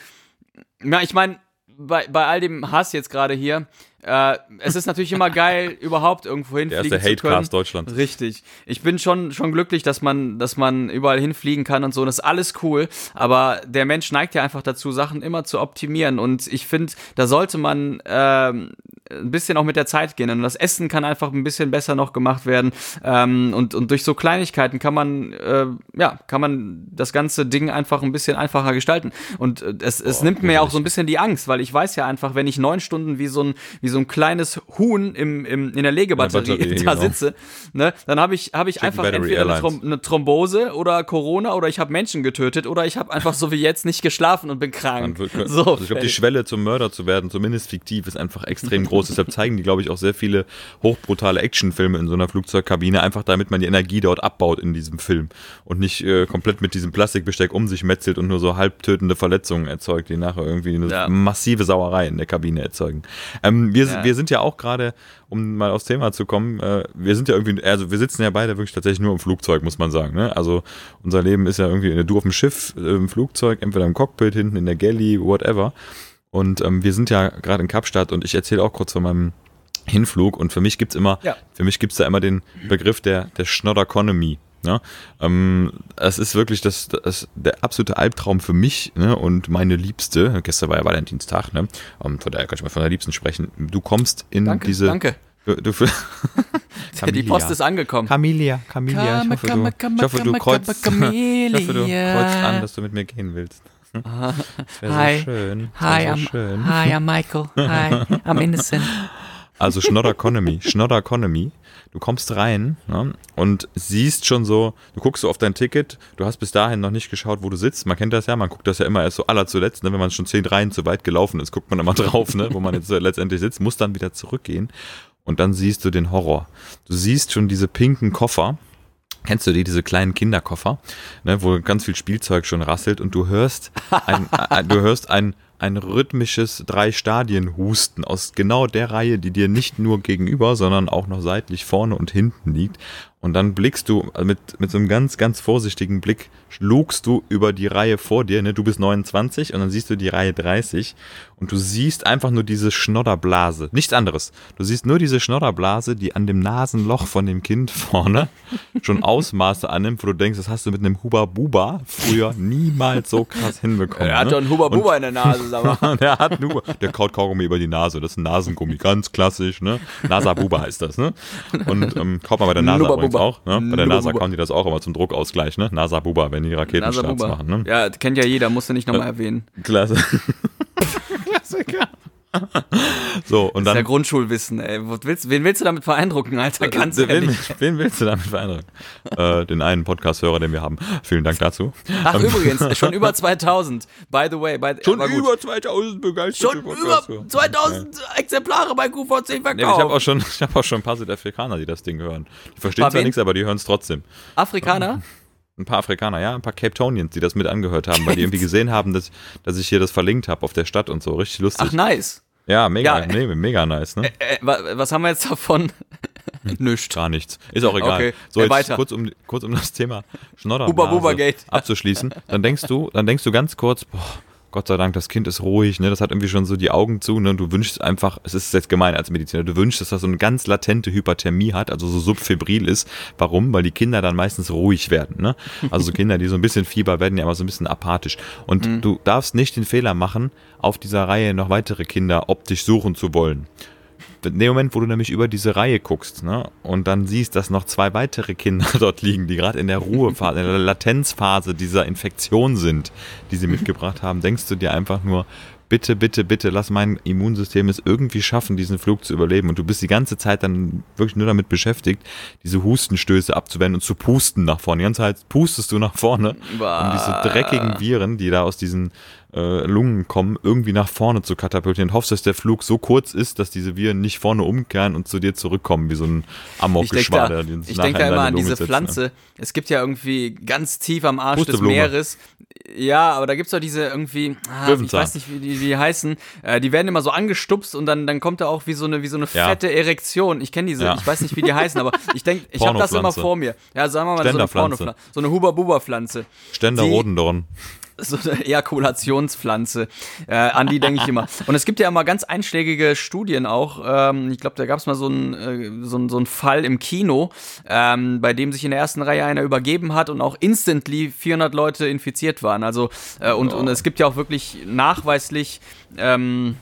Ja, ich meine, bei, bei all dem Hass jetzt gerade hier, äh, es ist natürlich immer geil, überhaupt irgendwo Der hinfliegen erste zu können. Hatecast Deutschlands. Richtig. Ich bin schon, schon glücklich, dass man, dass man überall hinfliegen kann und so. Und das ist alles cool. Aber der Mensch neigt ja einfach dazu, Sachen immer zu optimieren. Und ich finde, da sollte man ähm, ein bisschen auch mit der Zeit gehen. Und das Essen kann einfach ein bisschen besser noch gemacht werden. Ähm, und, und durch so Kleinigkeiten kann man, äh, ja, kann man das ganze Ding einfach ein bisschen einfacher gestalten. Und äh, es, es nimmt mir auch so ein bisschen die Angst, weil ich weiß ja einfach, wenn ich neun Stunden wie so ein, wie so ein kleines Huhn im, im, in der Legebatterie Batterie, da genau. sitze, ne, dann habe ich, hab ich einfach Battery entweder eine. Throm eine Thrombose oder Corona oder ich habe Menschen getötet oder ich habe einfach so wie jetzt nicht geschlafen und bin krank. Wird- So, also ich glaube, die. Schwelle zum Mörder zu werden, zumindest fiktiv, ist einfach extrem groß. Deshalb zeigen die, glaube ich, auch sehr viele hochbrutale Actionfilme in so einer Flugzeugkabine, einfach damit man die Energie dort abbaut in diesem Film und nicht äh, komplett mit diesem Plastikbesteck um sich metzelt und nur so halbtötende Verletzungen erzeugt, die nachher irgendwie eine Ja. massive Sauerei in der Kabine erzeugen. Ähm, wir, Ja. wir sind ja auch gerade, um mal aufs Thema zu kommen, äh, wir sind ja irgendwie, also wir sitzen ja beide wirklich tatsächlich nur im Flugzeug, muss man sagen. Ne? Also unser Leben ist ja irgendwie, du auf dem Schiff, äh, im Flugzeug, entweder im Cockpit, hinten in der Galley, whatever. Und ähm, wir sind ja gerade in Kapstadt und ich erzähle auch kurz von meinem Hinflug und für mich gibt's immer, Ja. für mich gibt's da immer den Begriff der, der Schnodderconomy. Ne? Ähm, es ist wirklich das, das, der absolute Albtraum für mich ne? und meine Liebste. Gestern war ja Valentinstag, ne? Ähm, von daher kann ich mal von der Liebsten sprechen. Du kommst in Danke, diese. danke. Du, du, Die Post ist angekommen. Camilia, Camilia. Ich hoffe, du, ich hoffe, du kreuzt, ich hoffe, du kreuzt an, dass du mit mir gehen willst. Das wäre Hi. so schön. Hi, wär I'm, so schön. hi, I'm Michael. Hi, I'm innocent. Also Schnodderconomy, Schnodderconomy. Du kommst rein ne, und siehst schon so, du guckst so auf dein Ticket, du hast bis dahin noch nicht geschaut, wo du sitzt. Man kennt das ja, man guckt das ja immer erst so aller zuletzt, ne, wenn man schon zehn Reihen zu weit gelaufen ist, guckt man immer drauf, ne, wo man jetzt so letztendlich sitzt, muss dann wieder zurückgehen und dann siehst du den Horror. Du siehst schon diese pinken Koffer, Kennst du die, diese kleinen Kinderkoffer, ne, wo ganz viel Spielzeug schon rasselt und du hörst ein, ein, du hörst ein, ein rhythmisches Drei-Stadien-Husten aus genau der Reihe, die dir nicht nur gegenüber, sondern auch noch seitlich vorne und hinten liegt. Und dann blickst du also mit, mit so einem ganz, ganz vorsichtigen Blick, lugst du über die Reihe vor dir, ne? du bist 29 und dann siehst du die Reihe 30 und du siehst einfach nur diese Schnodderblase, nichts anderes. Du siehst nur diese Schnodderblase, die an dem Nasenloch von dem Kind vorne schon Ausmaße annimmt, wo du denkst, das hast du mit einem Huba Buba früher niemals so krass hinbekommen. Er hat ne? doch einen Huba Buba in der Nase, sag mal. der hat nur, der kaut Kaugummi über die Nase. Das ist ein Nasengummi, ganz klassisch, ne? NASA Buba heißt das, ne? Und ähm, kauft man bei der Nubba übrigens Bubba. auch, ne? Bei der NASA Bubba. kauen die das auch immer zum Druckausgleich, ne? NASA Buba, wenn die Raketenstarts Buba. machen, ne? Ja, kennt ja jeder, musst du nicht nochmal erwähnen. Klasse. Klassiker. So, und Das ist ja dann. Grundschulwissen, ey. Willst, wen willst du damit beeindrucken, Alter? Ganz wen, ehrlich. wen willst du damit beeindrucken? äh, den einen Podcast-Hörer, den wir haben. Vielen Dank dazu. Ach, übrigens, schon über 2000. By the way. By, Schon über 2000 begeisterte Schon über Podcast-Hörer. 2000 Exemplare bei QVC Nee, verkauft. ich habe auch, schon- ich hab auch schon ein paar Südafrikaner, die das Ding hören. Die verstehen zwar wen? nichts, aber die hören es trotzdem. Afrikaner? Ein paar Afrikaner, ja, ein paar Cape Townians, die das mit angehört haben, weil die irgendwie gesehen haben, dass, dass ich hier das verlinkt habe auf der Stadt und so. Richtig lustig. Ach, nice. Ja, mega, Ja. nee, mega nice, ne? Äh, wa- was haben wir jetzt davon? Nüscht. Gar nichts. Ist auch egal. Okay, So, ja, jetzt weiter. kurz um, kurz um das Thema Gate. abzuschließen. Dann denkst du, dann denkst du ganz kurz, boah, Gott sei Dank, das Kind ist ruhig, ne? Das hat irgendwie schon so die Augen zu, ne? Du wünschst einfach, es ist jetzt gemein als Mediziner, du wünschst, dass das so eine ganz latente Hyperthermie hat, also so subfebril ist. Warum? Weil die Kinder dann meistens ruhig werden, ne? Also so Kinder, die so ein bisschen Fieber werden ja immer so ein bisschen apathisch. Und Mhm. du darfst nicht den Fehler machen, auf dieser Reihe noch weitere Kinder optisch suchen zu wollen in dem Moment, wo du nämlich über diese Reihe guckst ne, und dann siehst, dass noch zwei weitere Kinder dort liegen, die gerade in der Ruhephase, in der Latenzphase dieser Infektion sind, die sie mitgebracht haben, denkst du dir einfach nur, bitte, bitte, bitte, lass mein Immunsystem es irgendwie schaffen, diesen Flug zu überleben. Und du bist die ganze Zeit dann wirklich nur damit beschäftigt, diese Hustenstöße abzuwenden und zu pusten nach vorne. Die ganze Zeit pustest du nach vorne, um diese dreckigen Viren, die da aus diesen äh, Lungen kommen, irgendwie nach vorne zu katapultieren. Hoffst, dass der Flug so kurz ist, dass diese Viren nicht vorne umkehren und zu dir zurückkommen, wie so ein Ich denke Amokgeschwader. da, ich denk da immer an diese setzen, Pflanze. Es gibt ja irgendwie ganz tief am Arsch des. Meeres. Ja, aber da gibt's doch diese irgendwie, ah, ich weiß nicht, wie die, die heißen. Äh, die werden immer so angestupst und dann, dann kommt da auch wie so eine, wie so eine Ja. fette Erektion. Ich kenne diese, Ja. ich weiß nicht, wie die heißen, aber ich denke, ich habe das immer vor mir. Ja, sagen wir mal so eine. Pornopflanze. So eine Huba-Buba-Pflanze. Ständer Die- Rodendorn. So eine Ejakulationspflanze. Äh, an die denke ich immer. Und es gibt ja immer ganz einschlägige Studien auch. Ähm, ich glaube, da gab es mal so einen äh, so ein- so einen Fall im Kino, ähm, bei dem sich in der ersten Reihe einer übergeben hat und auch instantly 400 Leute infiziert waren. Also äh, und, und es gibt ja auch wirklich nachweislich ähm,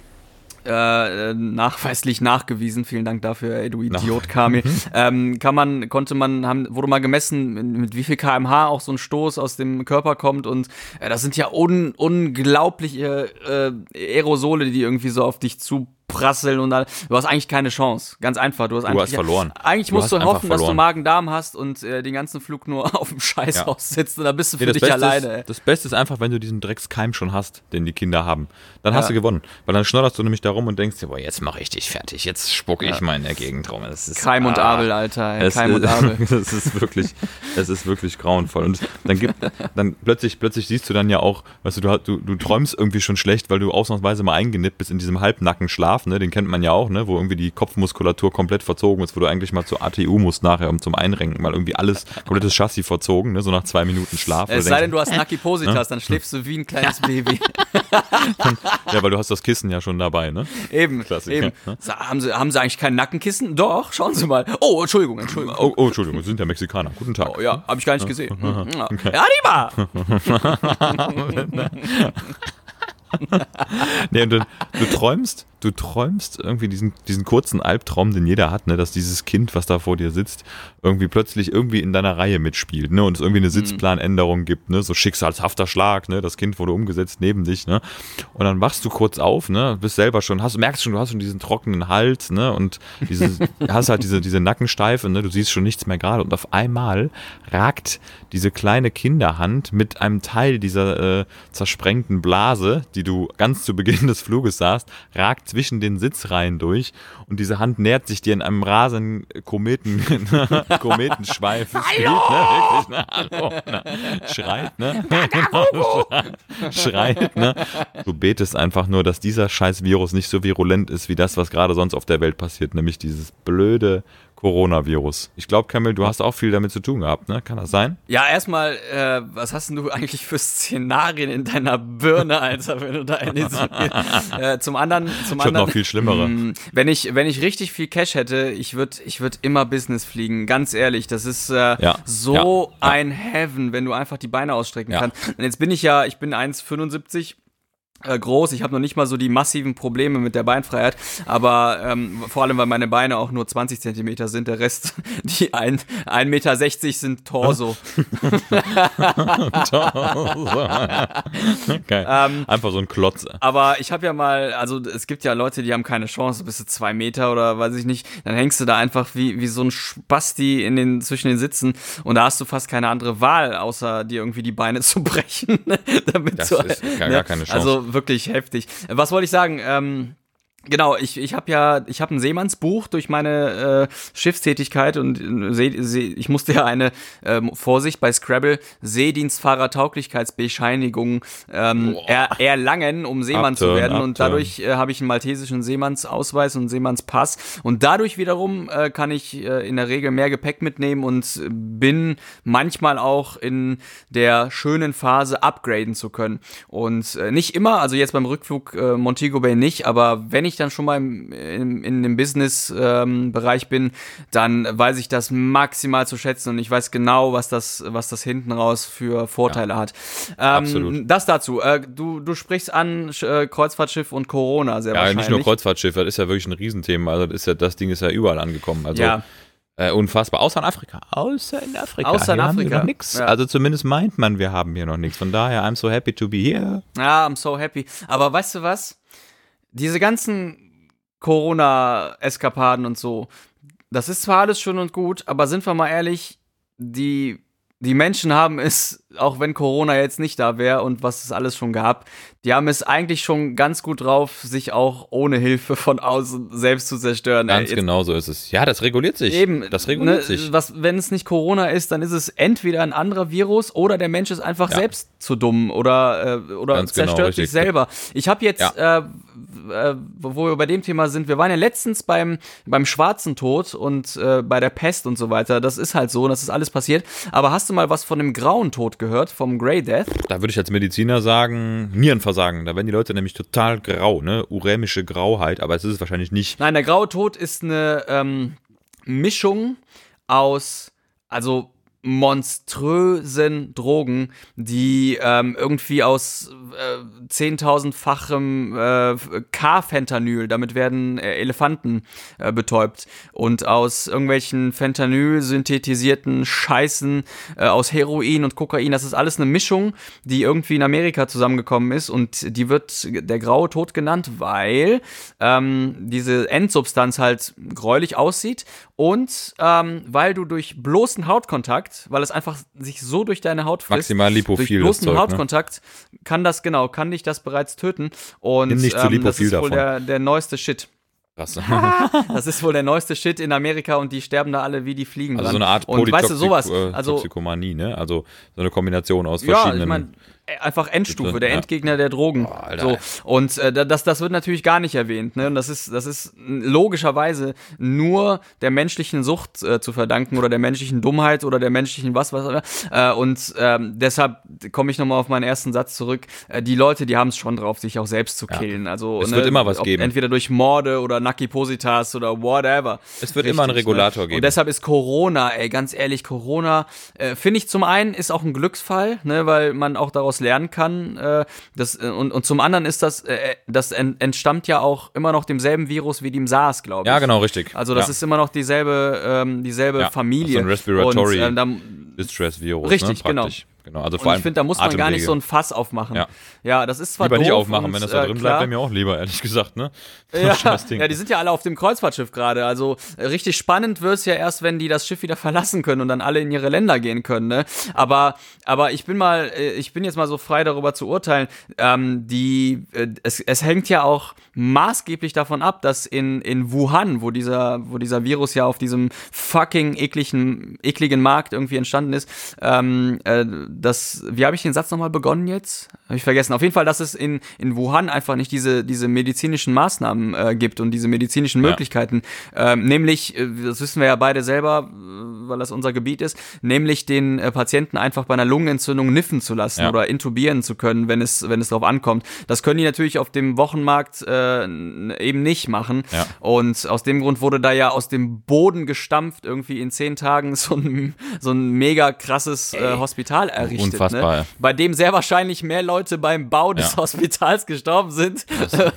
äh, nachweislich nachgewiesen, vielen Dank dafür, ey, du Idiot, Kamil, ähm, kann man, konnte man, haben, wurde mal gemessen, mit wie viel kmh auch so ein Stoß aus dem Körper kommt und äh, das sind ja un unglaubliche äh, Aerosole, die irgendwie so auf dich zu prasseln und dann, du hast eigentlich keine Chance. Ganz einfach. Du hast, Du hast verloren. Eigentlich Du musst du hoffen, dass du. Magen-Darm hast und äh, den ganzen Flug nur auf dem Scheißhaus sitzt und dann bist du für Nee, dich Beste alleine. Ist, das Beste ist einfach, wenn du diesen Dreckskeim schon hast, den die Kinder haben. Dann hast Ja. du gewonnen. Weil dann schnodderst du nämlich da rum und denkst dir, boah, jetzt mache ich dich fertig. Jetzt spucke ich mal in der Gegend rum. Das ist, Keim und ah. Abel, Alter. Es Keim und Abel. es ist wirklich, es ist wirklich grauenvoll. Und dann gibt, dann plötzlich, plötzlich siehst du dann ja auch, weißt du, du, du, du träumst irgendwie schon schlecht, weil du ausnahmsweise mal eingenippt bist in diesem Halbnackenschlaf, ne? Den kennt man ja auch, ne? Wo irgendwie die Kopfmuskulatur komplett verzogen ist, wo du eigentlich mal zur ATU musst nachher, um zum Einrenken, mal irgendwie alles, komplettes Chassis verzogen, ne? So nach zwei Minuten Schlaf. Es sei denn, du hast Nakipositas, dann schläfst du wie ein kleines Baby. ja, weil du hast das Kissen ja schon dabei, ne? eben, Klassiker, eben. ne? Haben sie, haben sie eigentlich kein Nackenkissen? Doch, schauen Sie mal. Oh, Entschuldigung, Entschuldigung. Oh, oh Entschuldigung, Sie sind ja Mexikaner. Guten Tag. Oh, ja, habe ich gar nicht gesehen. Hm, Ja, ja Arriba! Nee, und du, du träumst, du träumst irgendwie diesen, diesen kurzen Albtraum, den jeder hat, ne, dass dieses Kind, was da vor dir sitzt, irgendwie plötzlich irgendwie in deiner Reihe mitspielt, ne, und es irgendwie eine Sitzplanänderung gibt, ne, so schicksalshafter Schlag, ne, das Kind wurde umgesetzt neben dich, ne, und dann wachst du kurz auf, ne, bist selber schon, hast, merkst schon, du hast schon diesen trockenen Hals, ne, und dieses, hast halt diese, diese Nackensteife, ne, du siehst schon nichts mehr gerade und auf einmal ragt diese kleine Kinderhand mit einem Teil dieser äh, zersprengten Blase, die du ganz zu Beginn des Fluges sahst, ragt zwischen den Sitzreihen durch und diese Hand nähert sich dir in einem rasenden Kometen, Kometenschweif. Spielt, ne? Ne? Hallo, ne? Schreit, ne? Schreit, ne? Du betest einfach nur, dass dieser scheiß Virus nicht so virulent ist wie das, was gerade sonst auf der Welt passiert, nämlich dieses blöde Coronavirus. Ich glaube, Kamil, du hast auch viel damit zu tun gehabt, ne? Kann das sein? Ja, erstmal, äh, was hast denn du eigentlich für Szenarien in deiner Birne, Alter, wenn du da in diese, äh, Zum anderen, zum Ich hab anderen. noch viel schlimmere. Mm, Wenn ich, wenn ich richtig viel Cash hätte, ich würde ich würd immer Business fliegen, ganz ehrlich. Das ist äh, Ja, so ja. ein Heaven, wenn du einfach die Beine ausstrecken Ja. kannst. Und jetzt bin ich ja, ich bin 1,75 äh, groß. Ich habe noch nicht mal so die massiven Probleme mit der Beinfreiheit, aber ähm, vor allem, weil meine Beine auch nur 20 Zentimeter sind. Der Rest, die ein- 1,60 Meter sind Torso. Geil. Ähm, Einfach so ein Klotz. Aber ich habe ja mal, also es gibt ja Leute, die haben keine Chance, bis zu zwei Meter oder weiß ich nicht. Dann hängst du da einfach wie, wie so ein Spasti in den, zwischen den Sitzen und da hast du fast keine andere Wahl, außer dir irgendwie die Beine zu brechen. damit Das du, ist gar- gar keine Chance. Also wirklich heftig. Was wollte ich sagen? Ähm, Genau, ich, ich habe ja, ich habe ein Seemannsbuch durch meine äh, Schiffstätigkeit und äh, See, See, ich musste ja eine ähm, Vorsicht bei Scrabble Seedienstfahrertauglichkeitsbescheinigung ähm, er, erlangen, um Seemann zu Abturn, werden. Und abturn. dadurch äh, habe ich einen maltesischen Seemannsausweis und einen Seemannspass. Und dadurch wiederum äh, kann ich äh, in der Regel mehr Gepäck mitnehmen und bin manchmal auch in der schönen Phase upgraden zu können. Und äh, nicht immer, also jetzt beim Rückflug äh, Montego Bay nicht, aber wenn ich dann schon mal im, im, in dem Business-Bereich bin, dann weiß ich das maximal zu schätzen und ich weiß genau, was das, was das hinten raus für Vorteile hat. Ähm, absolut. Das dazu. Äh, du, du sprichst an äh, Kreuzfahrtschiff und Corona sehr Ja, wahrscheinlich. nicht nur Kreuzfahrtschiffe, das ist ja wirklich ein Riesenthema. Also das, ist ja, das Ding ist ja überall angekommen. Also Ja. äh, unfassbar. Außer in Afrika. Außer in Afrika. Außer in Hier haben wir Afrika. noch. Ja. Also zumindest meint man, wir haben hier noch nichts. Von daher, I'm so happy to be here. Ja, I'm so happy. Aber weißt du was? Diese ganzen Corona-Eskapaden und so, das ist zwar alles schön und gut, aber sind wir mal ehrlich, die, die Menschen haben es, auch wenn Corona jetzt nicht da wäre und was es alles schon gab, die haben es eigentlich schon ganz gut drauf, sich auch ohne Hilfe von außen selbst zu zerstören. Ganz Ey, genau so ist es. Ja, das reguliert sich. Eben, Das reguliert ne, sich. Was, wenn es nicht Corona ist, dann ist es entweder ein anderer Virus oder der Mensch ist einfach Ja. selbst zu dumm oder, äh, oder Ganz genau, zerstört richtig. sich selber. Ich habe jetzt, Ja. äh, äh, wo wir bei dem Thema sind, wir waren ja letztens beim, beim schwarzen Tod und äh, bei der Pest und so weiter. Das ist halt so, das ist alles passiert. Aber hast du mal was von dem grauen Tod gehört, vom Grey Death? Da würde ich als Mediziner sagen, Nierenversagen. Da werden die Leute nämlich total grau, ne? Urämische Grauheit, aber es ist es wahrscheinlich nicht. Nein, der graue Tod ist eine ähm, Mischung aus, also monströsen Drogen, die ähm, irgendwie aus äh, 10.000-fachem äh, K-Fentanyl, damit werden äh, Elefanten äh, betäubt, und aus irgendwelchen Fentanyl-synthetisierten Scheißen, äh, aus Heroin und Kokain, das ist alles eine Mischung, die irgendwie in Amerika zusammengekommen ist. Und die wird der graue Tod genannt, weil ähm, diese Endsubstanz halt gräulich aussieht. Und ähm, weil du durch bloßen Hautkontakt, weil es einfach sich so durch deine Haut frisst, Maximal lipophil, durch das bloßen Zeug, ne? Hautkontakt kann das genau, kann dich das bereits töten und Nimm nicht zu ähm, das lipophil ist wohl davon. der, der neueste Shit. Krass. Das ist wohl der neueste Shit in Amerika und die sterben da alle wie die Fliegen Also dran. so eine Art und weißt du sowas, äh, also Toxikomanie, ne? Also so eine Kombination aus ja, verschiedenen. ich meine, einfach Endstufe, der ja. Endgegner der Drogen. Alter. so. Und äh, das, das wird natürlich gar nicht erwähnt. Ne? Und das ist, das ist logischerweise nur der menschlichen Sucht äh, zu verdanken oder der menschlichen Dummheit oder der menschlichen was, was. Äh, und ähm, deshalb komme ich nochmal auf meinen ersten Satz zurück. Äh, die Leute, die haben es schon drauf, sich auch selbst zu killen. Also, Es wird immer was geben. Entweder durch Morde oder Nakipositas oder whatever. Es wird immer einen Regulator geben. Und deshalb ist Corona, ey, ganz ehrlich, Corona, äh, finde ich zum einen ist auch ein Glücksfall, ne, weil man auch daraus lernen kann. Äh, das, äh, und, und zum anderen ist das, äh, das en, entstammt ja auch immer noch demselben Virus wie dem SARS, glaube ich. ja, genau, richtig. Also das ja. ist immer noch dieselbe, ähm, dieselbe Ja, Familie. so ein Respiratory- Und, ähm, da, Distress-Virus. Richtig, ne? Praktisch. Genau. Also vor und allem ich finde, da muss man gar nicht Atemwege. so ein Fass aufmachen. Ja. Ja, das ist zwar Lieber nicht doof aufmachen, und, wenn das da äh, drin klar. bleibt, wäre mir auch lieber, ehrlich gesagt, ne? Ja, ja, die sind ja alle auf dem Kreuzfahrtschiff gerade. Also äh, richtig spannend wird's ja erst, wenn die das Schiff wieder verlassen können und dann alle in ihre Länder gehen können. Ne? Aber, aber ich bin mal, äh, ich bin jetzt mal so frei darüber zu urteilen. Ähm, die, äh, es, es hängt ja auch maßgeblich davon ab, dass in, in Wuhan, wo dieser, wo dieser Virus ja auf diesem fucking ekligen, ekligen Markt irgendwie entstanden ist, ähm, äh, das, wie habe ich den Satz nochmal begonnen jetzt? Habe ich vergessen. Auf jeden Fall, dass es in, in Wuhan einfach nicht diese, diese medizinischen Maßnahmen äh, gibt und diese medizinischen Ja. Möglichkeiten. Ähm, nämlich, äh, das wissen wir ja beide selber, äh, weil das unser Gebiet ist, nämlich den äh, Patienten einfach bei einer Lungenentzündung niffen zu lassen Ja. oder intubieren zu können, wenn es, wenn es darauf ankommt. Das können die natürlich auf dem Wochenmarkt äh, eben nicht machen. Ja. Und aus dem Grund wurde da ja aus dem Boden gestampft, irgendwie in zehn Tagen so ein, so ein mega krasses äh, Hospital errichtet. Unfassbar, ja. Ne? Bei dem sehr wahrscheinlich mehr Leute beim Bau des Ja. Hospitals gestorben sind,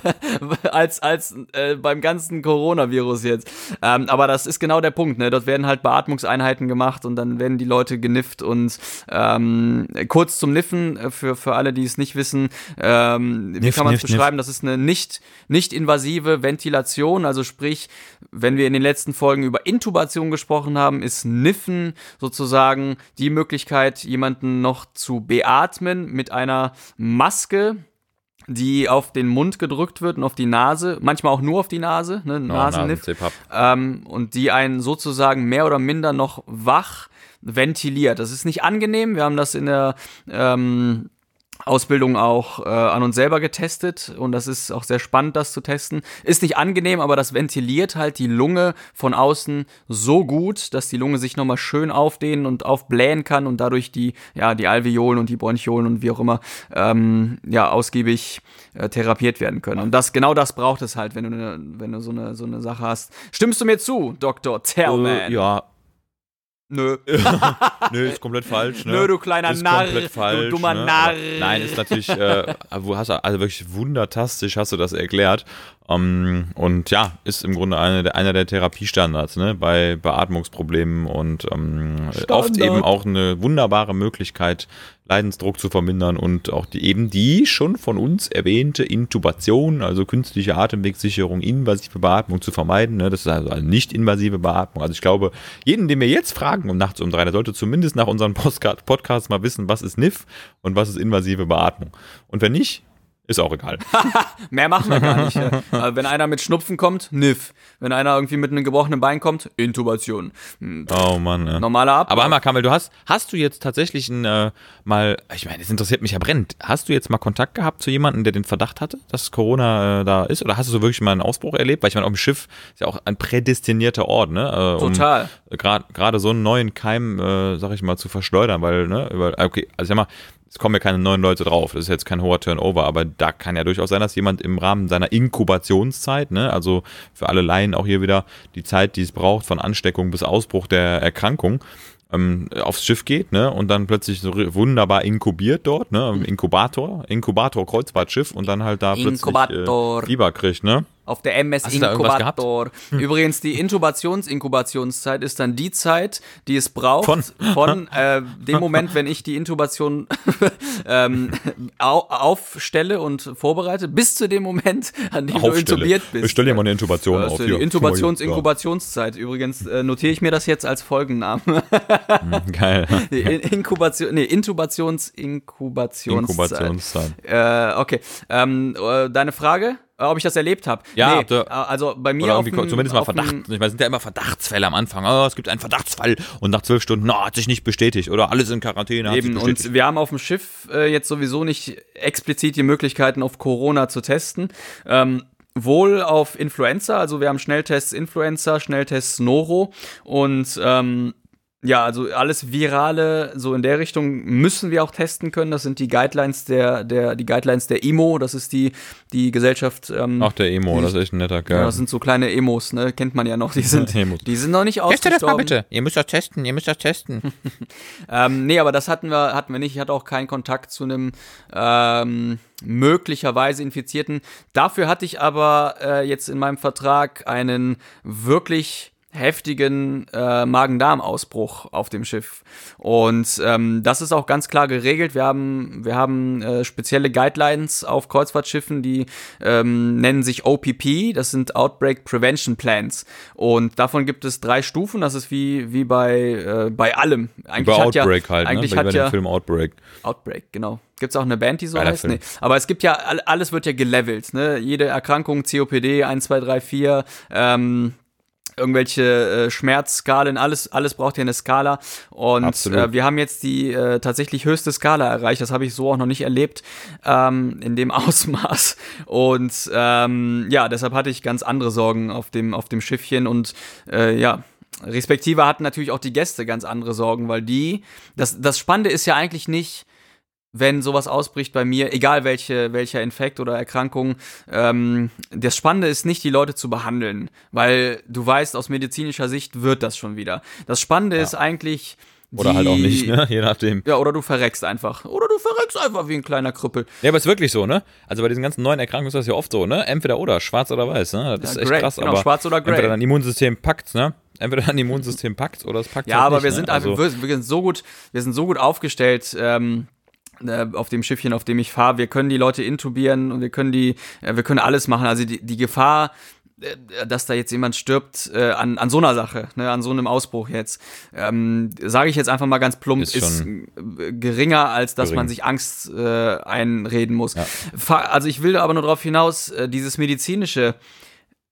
als, als äh, beim ganzen Coronavirus jetzt. Ähm, aber das ist genau der Punkt. Ne? Dort werden halt Beatmungseinheiten gemacht und dann werden die Leute genifft. Und ähm, kurz zum Niffen, äh, für, für alle, die es nicht wissen, ähm, wie Niff, kann man es niff, beschreiben? Das ist eine nicht, nicht invasive Ventilation. Also sprich, wenn wir in den letzten Folgen über Intubation gesprochen haben, ist Niffen sozusagen die Möglichkeit, jemanden noch zu beatmen mit einer Maske, die auf den Mund gedrückt wird und auf die Nase, manchmal auch nur auf die Nase, ne, Nasenniff, Nasen-Zip-Hub. ähm, und die einen sozusagen mehr oder minder noch wach ventiliert. Das ist nicht angenehm. Wir haben das in der ähm, Ausbildung auch äh, an uns selber getestet und das ist auch sehr spannend, das zu testen. Ist nicht angenehm, aber das ventiliert halt die Lunge von außen so gut, dass die Lunge sich nochmal schön aufdehnen und aufblähen kann und dadurch die, ja, die Alveolen und die Bronchiolen und wie auch immer, ähm, ja, ausgiebig äh, therapiert werden können. Und das, genau das braucht es halt, wenn du, ne, wenn du so eine, so eine Sache hast. Stimmst du mir zu, Dr. Tellman? Äh, ja, Nö. nö, ist komplett falsch. Ne? Nö, du kleiner ist Narr, komplett du falsch, dummer ne? Narr. Nein, ist natürlich, äh, hast du, also wirklich wundertastisch hast du das erklärt. Ähm, und ja, ist im Grunde eine, der- einer der Therapiestandards ne? bei Beatmungsproblemen und ähm, oft eben auch eine wunderbare Möglichkeit, Leidensdruck zu vermindern und auch die eben die schon von uns erwähnte Intubation, also künstliche Atemwegssicherung, invasive Beatmung zu vermeiden. Ne? Das ist also eine nicht-invasive Beatmung. Also ich glaube, jeden, den wir jetzt fragen um nachts um drei, der sollte zumindest nach unserem Podcast mal wissen, was ist NIF und was ist invasive Beatmung. Und wenn nicht, ist auch egal. Mehr machen wir gar nicht. äh. Äh, Wenn einer mit Schnupfen kommt, Niff. Wenn einer irgendwie mit einem gebrochenen Bein kommt, Intubation. Hm, Oh Mann. Ja. Normaler Ab. Aber einmal, Kamel, du hast, hast du jetzt tatsächlich ein, äh, mal, ich meine, das interessiert mich ja brennend. Hast du jetzt mal Kontakt gehabt zu jemandem, der den Verdacht hatte, dass Corona äh, da ist? Oder hast du so wirklich mal einen Ausbruch erlebt? Weil ich meine, auf dem Schiff ist ja auch ein prädestinierter Ort, ne? Äh, um Total. Gerade gerade so einen neuen Keim, äh, sag ich mal, zu verschleudern, weil, ne, über, okay, also ich sag mal, es kommen ja keine neuen Leute drauf. Das ist jetzt kein hoher Turnover, aber da kann ja durchaus sein, dass jemand im Rahmen seiner Inkubationszeit, ne, also für alle Laien auch hier wieder die Zeit, die es braucht, von Ansteckung bis Ausbruch der Erkrankung, ähm, aufs Schiff geht, ne, und dann plötzlich so wunderbar inkubiert dort, ne, im Inkubator, Inkubator Kreuzfahrtschiff und dann halt da plötzlich äh, Fieber kriegt, ne? Auf der MS du? Inkubator. Übrigens, die Intubations-Inkubationszeit ist dann die Zeit, die es braucht Von? von äh, dem Moment, wenn ich die Intubation ähm, au aufstelle und vorbereite, bis zu dem Moment, an dem du Aufstelle. intubiert bist. Ich stell dir mal eine Intubation Das auf. die Intubations Ja. Inkubationszeit. Übrigens äh, notiere ich mir das jetzt als Folgennamen. Geil. nee, In- Inkubation, nee, Intubations Inkubationszeit. Äh, okay. Ähm, äh, deine Frage, ob ich das erlebt habe? Ja, nee, äh, also bei mir auf irgendwie dem- zumindest mal Verdacht. Ich weiß, sind ja immer Verdachtsfälle am Anfang. Oh, es gibt einen Verdachtsfall und nach zwölf Stunden, no, hat sich nicht bestätigt. Oder alles in Quarantäne, hat Eben, und wir haben auf dem Schiff äh, jetzt sowieso nicht explizit die Möglichkeiten, auf Corona zu testen. Ähm, wohl auf Influenza, also wir haben Schnelltests Influenza, Schnelltests Noro und ähm, ja, also alles Virale, so in der Richtung müssen wir auch testen können. Das sind die Guidelines der, der, die Guidelines der IMO, das ist die, die Gesellschaft. Ähm, Ach, der Emo, das ist echt ein netter ja, Kerl. das sind so kleine Emos, ne? Kennt man ja noch. Die sind, Emos. die sind noch nicht Testet das mal ausgestorben. bitte. Ihr müsst das testen, ihr müsst das testen. Ähm, nee, aber das hatten wir, hatten wir nicht. Ich hatte auch keinen Kontakt zu einem ähm, möglicherweise Infizierten. Dafür hatte ich aber äh, jetzt in meinem Vertrag einen wirklich heftigen äh, Magen-Darm-Ausbruch auf dem Schiff. Und ähm, das ist auch ganz klar geregelt. Wir haben, wir haben äh, spezielle Guidelines auf Kreuzfahrtschiffen, die ähm, nennen sich OPP, das sind Outbreak Prevention Plans. Und davon gibt es drei Stufen, das ist wie, wie bei, äh, bei allem. Eigentlich Über hat ja, Outbreak halt, ne? eigentlich Wie bei hat dem ja, Film Outbreak. Outbreak, genau. Gibt's auch eine Band, die so Geiler heißt? Film. Nee. Aber es gibt ja, all- alles wird ja gelevelt, ne? Jede Erkrankung, COPD, 1, 2, 3, 4, ähm, irgendwelche äh, Schmerzskalen, alles, alles braucht ja eine Skala. Und äh, wir haben jetzt die äh, tatsächlich höchste Skala erreicht. Das habe ich so auch noch nicht erlebt ähm, in dem Ausmaß. Und ähm, ja, deshalb hatte ich ganz andere Sorgen auf dem, auf dem Schiffchen und äh, ja. Respektive hatten natürlich auch die Gäste ganz andere Sorgen, weil die, das, das Spannende ist ja eigentlich nicht, wenn sowas ausbricht bei mir, egal welche, welcher Infekt oder Erkrankung, ähm, das Spannende ist nicht, die Leute zu behandeln, weil du weißt, aus medizinischer Sicht wird das schon wieder. Das Spannende ist eigentlich. Oder die, halt auch nicht, ne? Je nachdem. Ja, oder du verreckst einfach. Oder du verreckst einfach wie ein kleiner Krüppel. Ja, aber ist wirklich so, ne? Also bei diesen ganzen neuen Erkrankungen ist das ja oft so, ne? Entweder oder, schwarz oder weiß, ne? Das Ja, ist echt grey, krass, genau, aber schwarz oder grey. entweder dein Immunsystem packt, ne? Entweder dein Immunsystem packt oder es packt Ja, halt aber nicht, wir ne? sind also, einfach, wir, wir sind so gut, wir sind so gut aufgestellt. Ähm, äh, auf dem Schiffchen, auf dem ich fahre, wir können die Leute intubieren und wir können die, äh, wir können alles machen. Also die, die Gefahr, äh, dass da jetzt jemand stirbt äh, an, an so einer Sache, ne, an so einem Ausbruch jetzt, ähm, sage ich jetzt einfach mal ganz plump, Ist ist, äh, geringer, als dass gering. man sich Angst äh, einreden muss. Fa- Also ich will aber nur darauf hinaus, äh, dieses medizinische,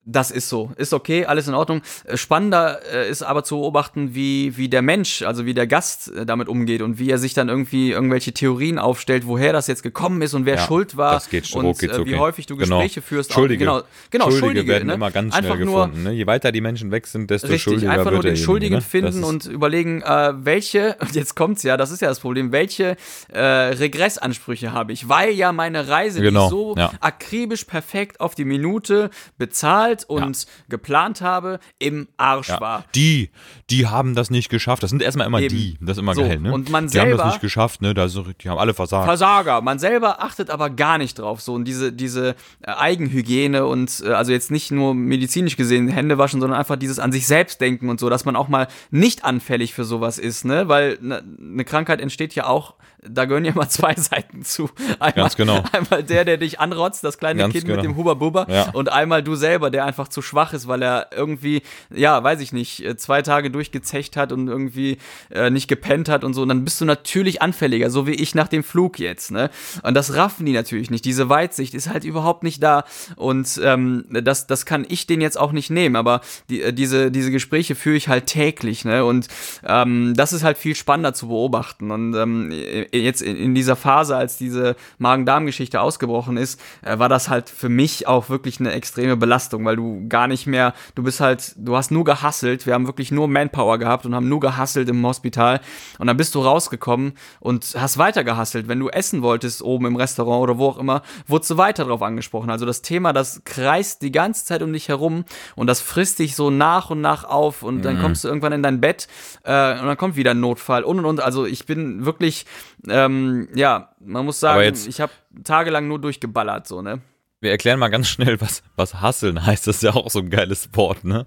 das ist so, ist okay, alles in Ordnung. Äh, Spannender äh, ist aber zu beobachten, wie, wie der Mensch, also wie der Gast äh, damit umgeht und wie er sich dann irgendwie irgendwelche Theorien aufstellt, woher das jetzt gekommen ist und wer Ja, schuld war das geht und rucki äh, wie zucki. häufig du Genau. Gespräche führst. Schuldige. Genau, genau Schuldige, Schuldige, werden ne? immer ganz Einfach schnell nur, gefunden. Ne? Je weiter die Menschen weg sind, desto Richtig, schuldiger einfach nur den Schuldigen ne? finden und überlegen, welche, und jetzt kommt's ja, das ist ja das Problem, welche Regressansprüche habe ich, weil ja meine Reise, die Genau, ich so ja. akribisch perfekt auf die Minute bezahlt und geplant habe, im Arsch ja. war. Die, die haben das nicht geschafft. Das sind erstmal immer Eben. die. Das ist immer So, geil, ne? und man die haben selber- das nicht geschafft, ne? Da ist, so- die haben alle versagt. Versager. Man selber achtet aber gar nicht drauf. So und diese, diese äh, Eigenhygiene und äh, also jetzt nicht nur medizinisch gesehen Hände waschen, sondern einfach dieses an sich selbst denken und so, dass man auch mal nicht anfällig für sowas ist, ne? Weil eine ne Krankheit entsteht ja auch, da gehören ja immer zwei Seiten zu. Einmal, Ganz genau. Einmal der, der dich anrotzt, das kleine Ganz Kind genau. mit dem Huba Buba Ja. und einmal du selber, der einfach zu schwach ist, weil er irgendwie, ja, weiß ich nicht, äh, zwei Tage durchgezecht hat und irgendwie äh, nicht gepennt hat und so. Und dann bist du natürlich anfälliger, so wie ich nach dem Flug jetzt, ne? Und das raffen die natürlich nicht. Diese Weitsicht ist halt überhaupt nicht da. Und ähm, das, das kann ich den jetzt auch nicht nehmen. Aber die, äh, diese, diese Gespräche führe ich halt täglich, ne? Und ähm, das ist halt viel spannender zu beobachten. Und ähm, jetzt in, dieser Phase, als diese Magen-Darm-Geschichte ausgebrochen ist, äh, war das halt für mich auch wirklich eine extreme Belastung, weil du gar nicht mehr, du bist halt, du hast nur gehasselt, wir haben wirklich nur Manpower gehabt und haben nur gehasselt im Hospital und dann bist du rausgekommen und hast weiter gehasselt. Wenn du essen wolltest oben im Restaurant oder wo auch immer, wurdest du weiter drauf angesprochen. Also das Thema, das kreist die ganze Zeit um dich herum und das frisst dich so nach und nach auf und dann kommst du irgendwann in dein Bett äh, und dann kommt wieder ein Notfall und und und. Also ich bin wirklich, ähm, ja, man muss sagen, ich habe tagelang nur durchgeballert, so, ne? Wir erklären mal ganz schnell, was, was Hasseln heißt. Das ist ja auch so ein geiles Wort, ne?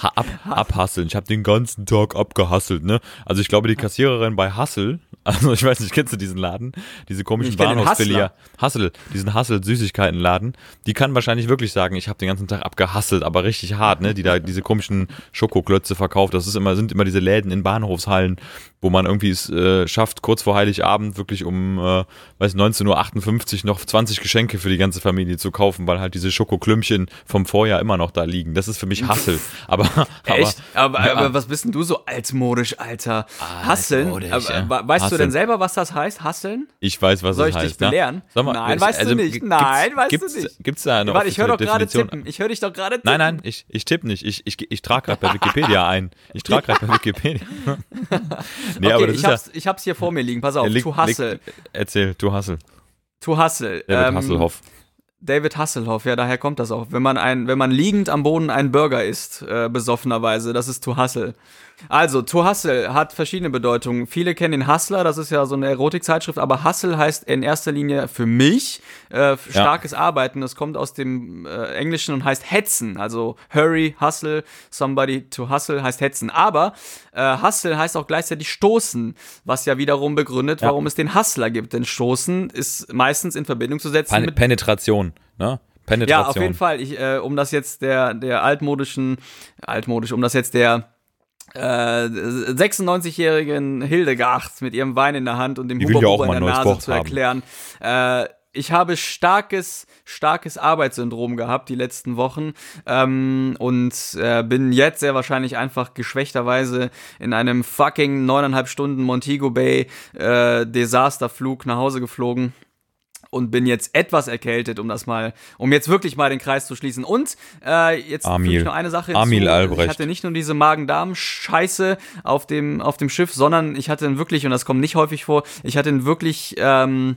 Ha- Ab, abhasseln. Ich habe den ganzen Tag abgehasselt, ne? Also ich glaube, die Kassiererin bei Hassel, also ich weiß nicht, kennst du diesen Laden? Diese komischen Bahnhofsfiliale. Hassel, diesen Hassel-Süßigkeitenladen. Die kann wahrscheinlich wirklich sagen, ich habe den ganzen Tag abgehasselt, aber richtig hart, ne? Die da diese komischen Schokoklötze verkauft. Das ist immer, sind immer diese Läden in Bahnhofshallen, wo man irgendwie es äh, schafft, kurz vor Heiligabend wirklich um, äh, weiß 19.58 Uhr noch 20 Geschenke für die ganze Familie zu kaufen, weil halt diese Schokoklümpchen vom Vorjahr immer noch da liegen. Das ist für mich Hassel. Aber, aber Echt? Aber, ja. aber was bist denn du so altmodisch, Alter? Hasseln? altmodisch, Aber, ja. weißt du Hasseln. denn selber, was das heißt? Hasseln? ich weiß, was Soll es ich dich heißt. ne? belehren? Sag mal, Nein, weißt du also, nicht. gibt's- Nein, weißt du gibt's, nicht. Gibt's da eine Warte, ich höre doch gerade tippen. Ich höre dich doch gerade tippen. Nein, nein, ich, ich tippe nicht. Ich, ich, ich trage gerade bei Wikipedia ein. Ich trage gerade bei Wikipedia. nee, okay, aber das ich, ist ja. hab's, ich hab's hier vor mir liegen. Pass auf, Leg- to hustle. leg- Erzähl, du Hassel. To hustle. David Ähm, Hasselhoff. David Hasselhoff, ja, daher kommt das auch. Wenn man ein, wenn man liegend am Boden einen Burger isst, äh, besoffenerweise, das ist to hustle. Also, to hustle hat verschiedene Bedeutungen. Viele kennen den Hustler, das ist ja so eine Erotikzeitschrift, aber Hustle heißt in erster Linie für mich äh, starkes Arbeiten. Das kommt aus dem äh, Englischen und heißt hetzen. Also hurry, hustle, somebody to hustle heißt hetzen. Aber äh, hustle heißt auch gleichzeitig stoßen, was ja wiederum begründet, warum es den Hustler gibt. Denn stoßen ist meistens in Verbindung zu setzen Pen mit Penetration, ne? Penetration. ja, auf jeden Fall. Ich, äh, um das jetzt der, der altmodischen, altmodisch, um das jetzt der äh, 96-jährigen Hildegard mit ihrem Wein in der Hand und dem Huber in der Nase zu erklären. Äh, ich habe starkes, starkes Arbeitssyndrom gehabt die letzten Wochen ähm, und äh, bin jetzt sehr wahrscheinlich einfach geschwächterweise in einem fucking neuneinhalb Stunden Montego Bay äh, Desasterflug nach Hause geflogen und bin jetzt etwas erkältet, um das mal, um jetzt wirklich mal den Kreis zu schließen. Und äh, jetzt Amil. ich noch eine Sache Amil. Albrecht. Ich hatte nicht nur diese Magen-Darm-Scheiße auf dem, auf dem Schiff, sondern ich hatte wirklich, und das kommt nicht häufig vor, ich hatte einen wirklich ähm,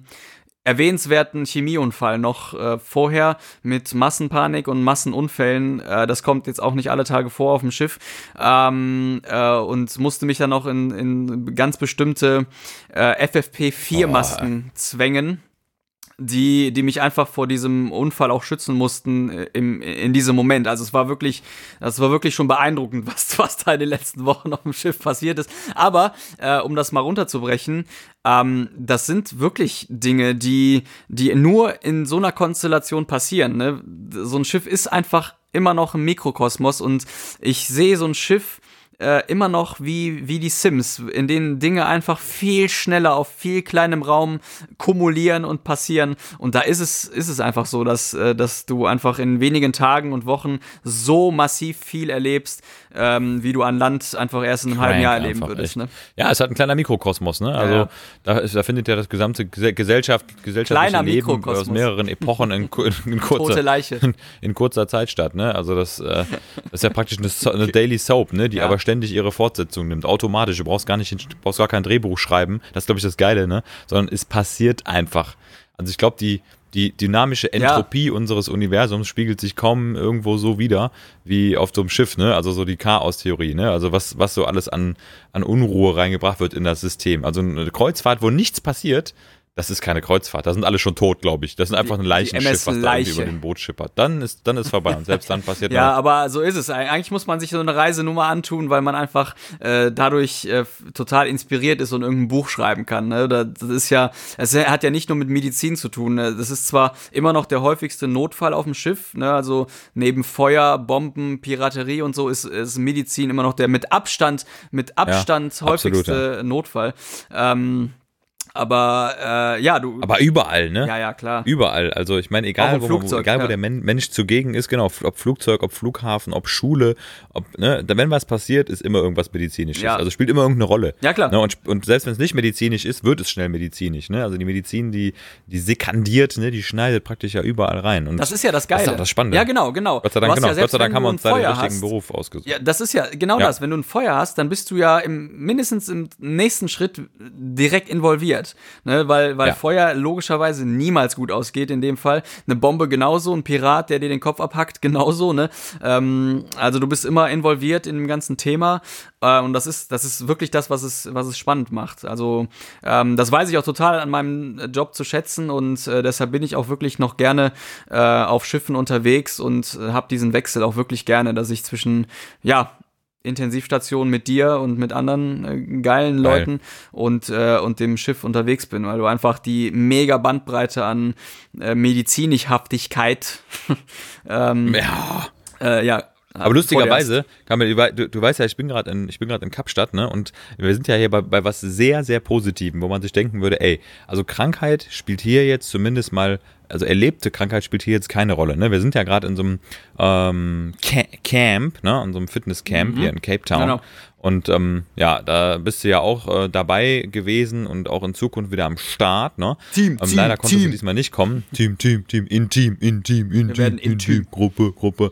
erwähnenswerten Chemieunfall noch äh, vorher mit Massenpanik und Massenunfällen. Äh, das kommt jetzt auch nicht alle Tage vor auf dem Schiff. Ähm, äh, und musste mich dann noch in, in ganz bestimmte äh, FFP4-Masken zwängen die, die mich einfach vor diesem Unfall auch schützen mussten äh, im, in diesem Moment. Also es war wirklich, das war wirklich schon beeindruckend, was, was da in den letzten Wochen auf dem Schiff passiert ist. Aber äh, um das mal runterzubrechen, ähm, das sind wirklich Dinge, die, die nur in so einer Konstellation passieren. Ne? So ein Schiff ist einfach immer noch ein Mikrokosmos und ich sehe so ein Schiff äh, immer noch wie, wie die Sims, in denen Dinge einfach viel schneller auf viel kleinem Raum kumulieren und passieren. Und da ist es, ist es einfach so, dass, äh, dass du einfach in wenigen Tagen und Wochen so massiv viel erlebst, ähm, wie du an Land einfach erst in einem halben Jahr erleben würdest. Ne? Ja, es hat ein kleiner Mikrokosmos, ne? Also Ja. Da, ist, da findet ja das gesamte Gese- Gesellschaft, gesellschaftliche Kleiner Leben aus mehreren Epochen in, ku- in, kurzer, in, in kurzer Zeit statt, ne? Also das, äh, das ist ja praktisch eine, eine Daily Soap, ne? Die Ja. aber ständig ihre Fortsetzung nimmt, automatisch. Du brauchst gar nicht, du brauchst gar kein Drehbuch schreiben. Das ist glaube ich das Geile, ne? Sondern es passiert einfach. Also ich glaube die die dynamische Entropie unseres Universums spiegelt sich kaum irgendwo so wieder wie auf so einem Schiff, ne? Also so die Chaos-Theorie, ne? Also was, was so alles an, an Unruhe reingebracht wird in das System. Also eine Kreuzfahrt, wo nichts passiert, das ist keine Kreuzfahrt. Da sind alle schon tot, glaube ich. Das ist einfach ein Leichenschiff, was da über den Boot schippert. Dann ist, dann ist vorbei. Und selbst dann passiert Ja, noch. aber so ist es. Eigentlich muss man sich so eine Reise nur mal antun, weil man einfach äh, dadurch äh, total inspiriert ist und irgendein Buch schreiben kann. Ne? Da- Das ist ja, es hat ja nicht nur mit Medizin zu tun. Ne? Das ist zwar immer noch der häufigste Notfall auf dem Schiff, ne? also neben Feuer, Bomben, Piraterie und so ist, ist Medizin immer noch der mit Abstand, mit Abstand absolut, häufigste Notfall. Ähm, Aber äh, ja, du. Aber überall, ne? ja, ja, klar. Überall. Also ich meine, egal, wo, man, Flugzeug, egal wo der Men Mensch zugegen ist, genau, ob Flugzeug, ob Flughafen, ob Schule, ob, ne, wenn was passiert, ist immer irgendwas medizinisches. Ja. Also spielt immer irgendeine Rolle. Ja, klar. Ne, und, und selbst wenn es nicht medizinisch ist, wird es schnell medizinisch. Ne? Also die Medizin, die, die sekandiert, ne, die schneidet praktisch ja überall rein. Und Das ist ja das Geile. Das ist auch das Spannende. Ja, genau, genau. Gott sei Dank, genau. ja Gott sei Dank haben wir uns da den richtigen hast, Beruf ausgesucht. Ja, das ist ja genau Ja. das. Wenn du ein Feuer hast, dann bist du ja im, mindestens im nächsten Schritt direkt involviert. Ne? Weil, weil Ja. Feuer logischerweise niemals gut ausgeht in dem Fall. Eine Bombe genauso, ein Pirat, der dir den Kopf abhackt, genauso. Ne? Ähm, also du bist immer involviert in dem ganzen Thema. Äh, und das ist, das ist wirklich das, was es, was es spannend macht. Also ähm, das weiß ich auch total an meinem Job zu schätzen und äh, deshalb bin ich auch wirklich noch gerne äh, auf Schiffen unterwegs und äh, habe diesen Wechsel auch wirklich gerne, dass ich zwischen, ja, Intensivstation mit dir und mit anderen äh, geilen Geil. Leuten und, äh, und dem Schiff unterwegs bin, weil du einfach die mega Bandbreite an äh, Medizinischhaftigkeit ähm, ja. äh, ja, Aber lustigerweise, Kamil, du, du weißt ja, ich bin gerade in, ich bin gerade in Kapstadt, ne? Und wir sind ja hier bei, bei was sehr, sehr Positivem, wo man sich denken würde, ey, also Krankheit spielt hier jetzt zumindest mal, also erlebte Krankheit spielt hier jetzt keine Rolle, ne? Wir sind ja gerade in so einem ähm, Ca Camp, ne? In so einem Fitnesscamp hier in Cape Town. Genau. Und ähm, ja, da bist du ja auch äh, dabei gewesen und auch in Zukunft wieder am Start, ne? Team, ähm, Team, Leider konntest Team. du diesmal nicht kommen. Team, Team, Team, Intim, Intim, Intim, intim. Gruppe, Gruppe.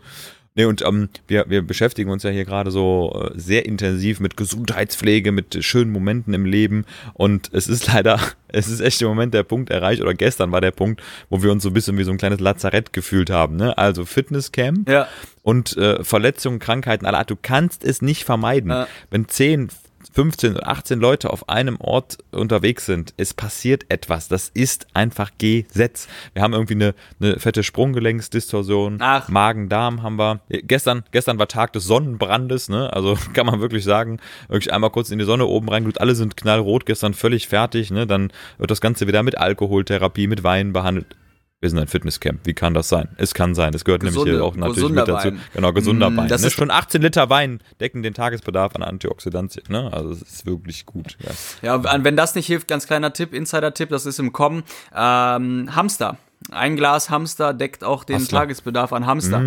Nee, und ähm, wir, wir beschäftigen uns ja hier gerade so äh, sehr intensiv mit Gesundheitspflege, mit schönen Momenten im Leben. Und es ist leider, es ist echt im Moment der Punkt erreicht, oder gestern war der Punkt, wo wir uns so ein bisschen wie so ein kleines Lazarett gefühlt haben. Ne? Also Fitnesscamp Ja. und äh, Verletzungen, Krankheiten aller Art. Du kannst es nicht vermeiden. Ja. Wenn 10, 15 oder 18 Leute auf einem Ort unterwegs sind, es passiert etwas. Das ist einfach Gesetz. Wir haben irgendwie eine, eine fette Sprunggelenksdistorsion, Ach. Magen-Darm haben wir. Gestern, gestern war Tag des Sonnenbrandes, ne? Also kann man wirklich sagen, wirklich einmal kurz in die Sonne oben reingegut, alle sind knallrot, gestern völlig fertig, ne? Dann wird das Ganze wieder mit Alkoholtherapie, mit Wein behandelt. Wir sind ein Fitnesscamp. Wie kann das sein? Es kann sein. Es gehört Gesunde- nämlich hier auch natürlich mit dazu. Wein. Genau, gesunder Mm, Wein. das ne? ist- Schon 18 Liter Wein decken den Tagesbedarf an Antioxidantien. Ne? Also es ist wirklich gut. Ja. Ja, wenn das nicht hilft, ganz kleiner Tipp, Insider-Tipp, das ist im Kommen. Ähm, Hamster. Ein Glas Hamster deckt auch den Hustler. Tagesbedarf an Hamster.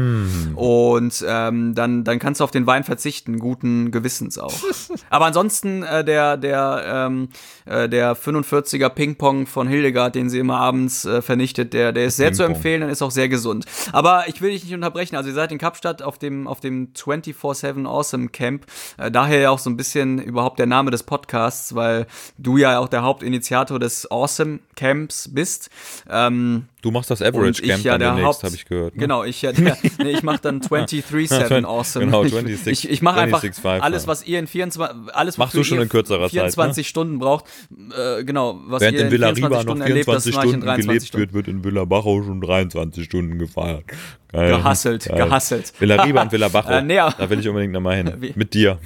Und ähm, dann, dann kannst du auf den Wein verzichten, guten Gewissens auch. Aber ansonsten äh, der, der, ähm, äh, der 45er Ping-Pong von Hildegard, den sie immer abends äh, vernichtet, der, der ist sehr zu empfehlen und ist auch sehr gesund. Aber ich will dich nicht unterbrechen. Also ihr seid in Kapstadt auf dem, auf dem 24-7 Awesome Camp. Äh, daher ja auch so ein bisschen überhaupt der Name des Podcasts, weil du ja auch der Hauptinitiator des Awesome Camps bist. Ähm, Du machst das Average Camp ja dann demnächst, habe ich gehört. Ne? Genau, ich ja, der, nee, ich mache dann 23/7 awesome. Genau, Ich- 26 ich ich mache einfach 26, alles, was ihr in 24 alles Machst du schon in kürzerer Zeit, ne? 24 Stunden braucht. Äh, genau, was Während ihr in Villa Riba 24 noch Stunden erlebt, das 24 mache ich in Stunden 23 gelebt Stunden. wird, wird in Villa Bajo schon 23 Stunden gefeiert. Geil. Gehasselt, Geil. gehasselt. Villa Riba und Villa Bajo. Äh, nee. Da will ich unbedingt nochmal hin. Mit dir.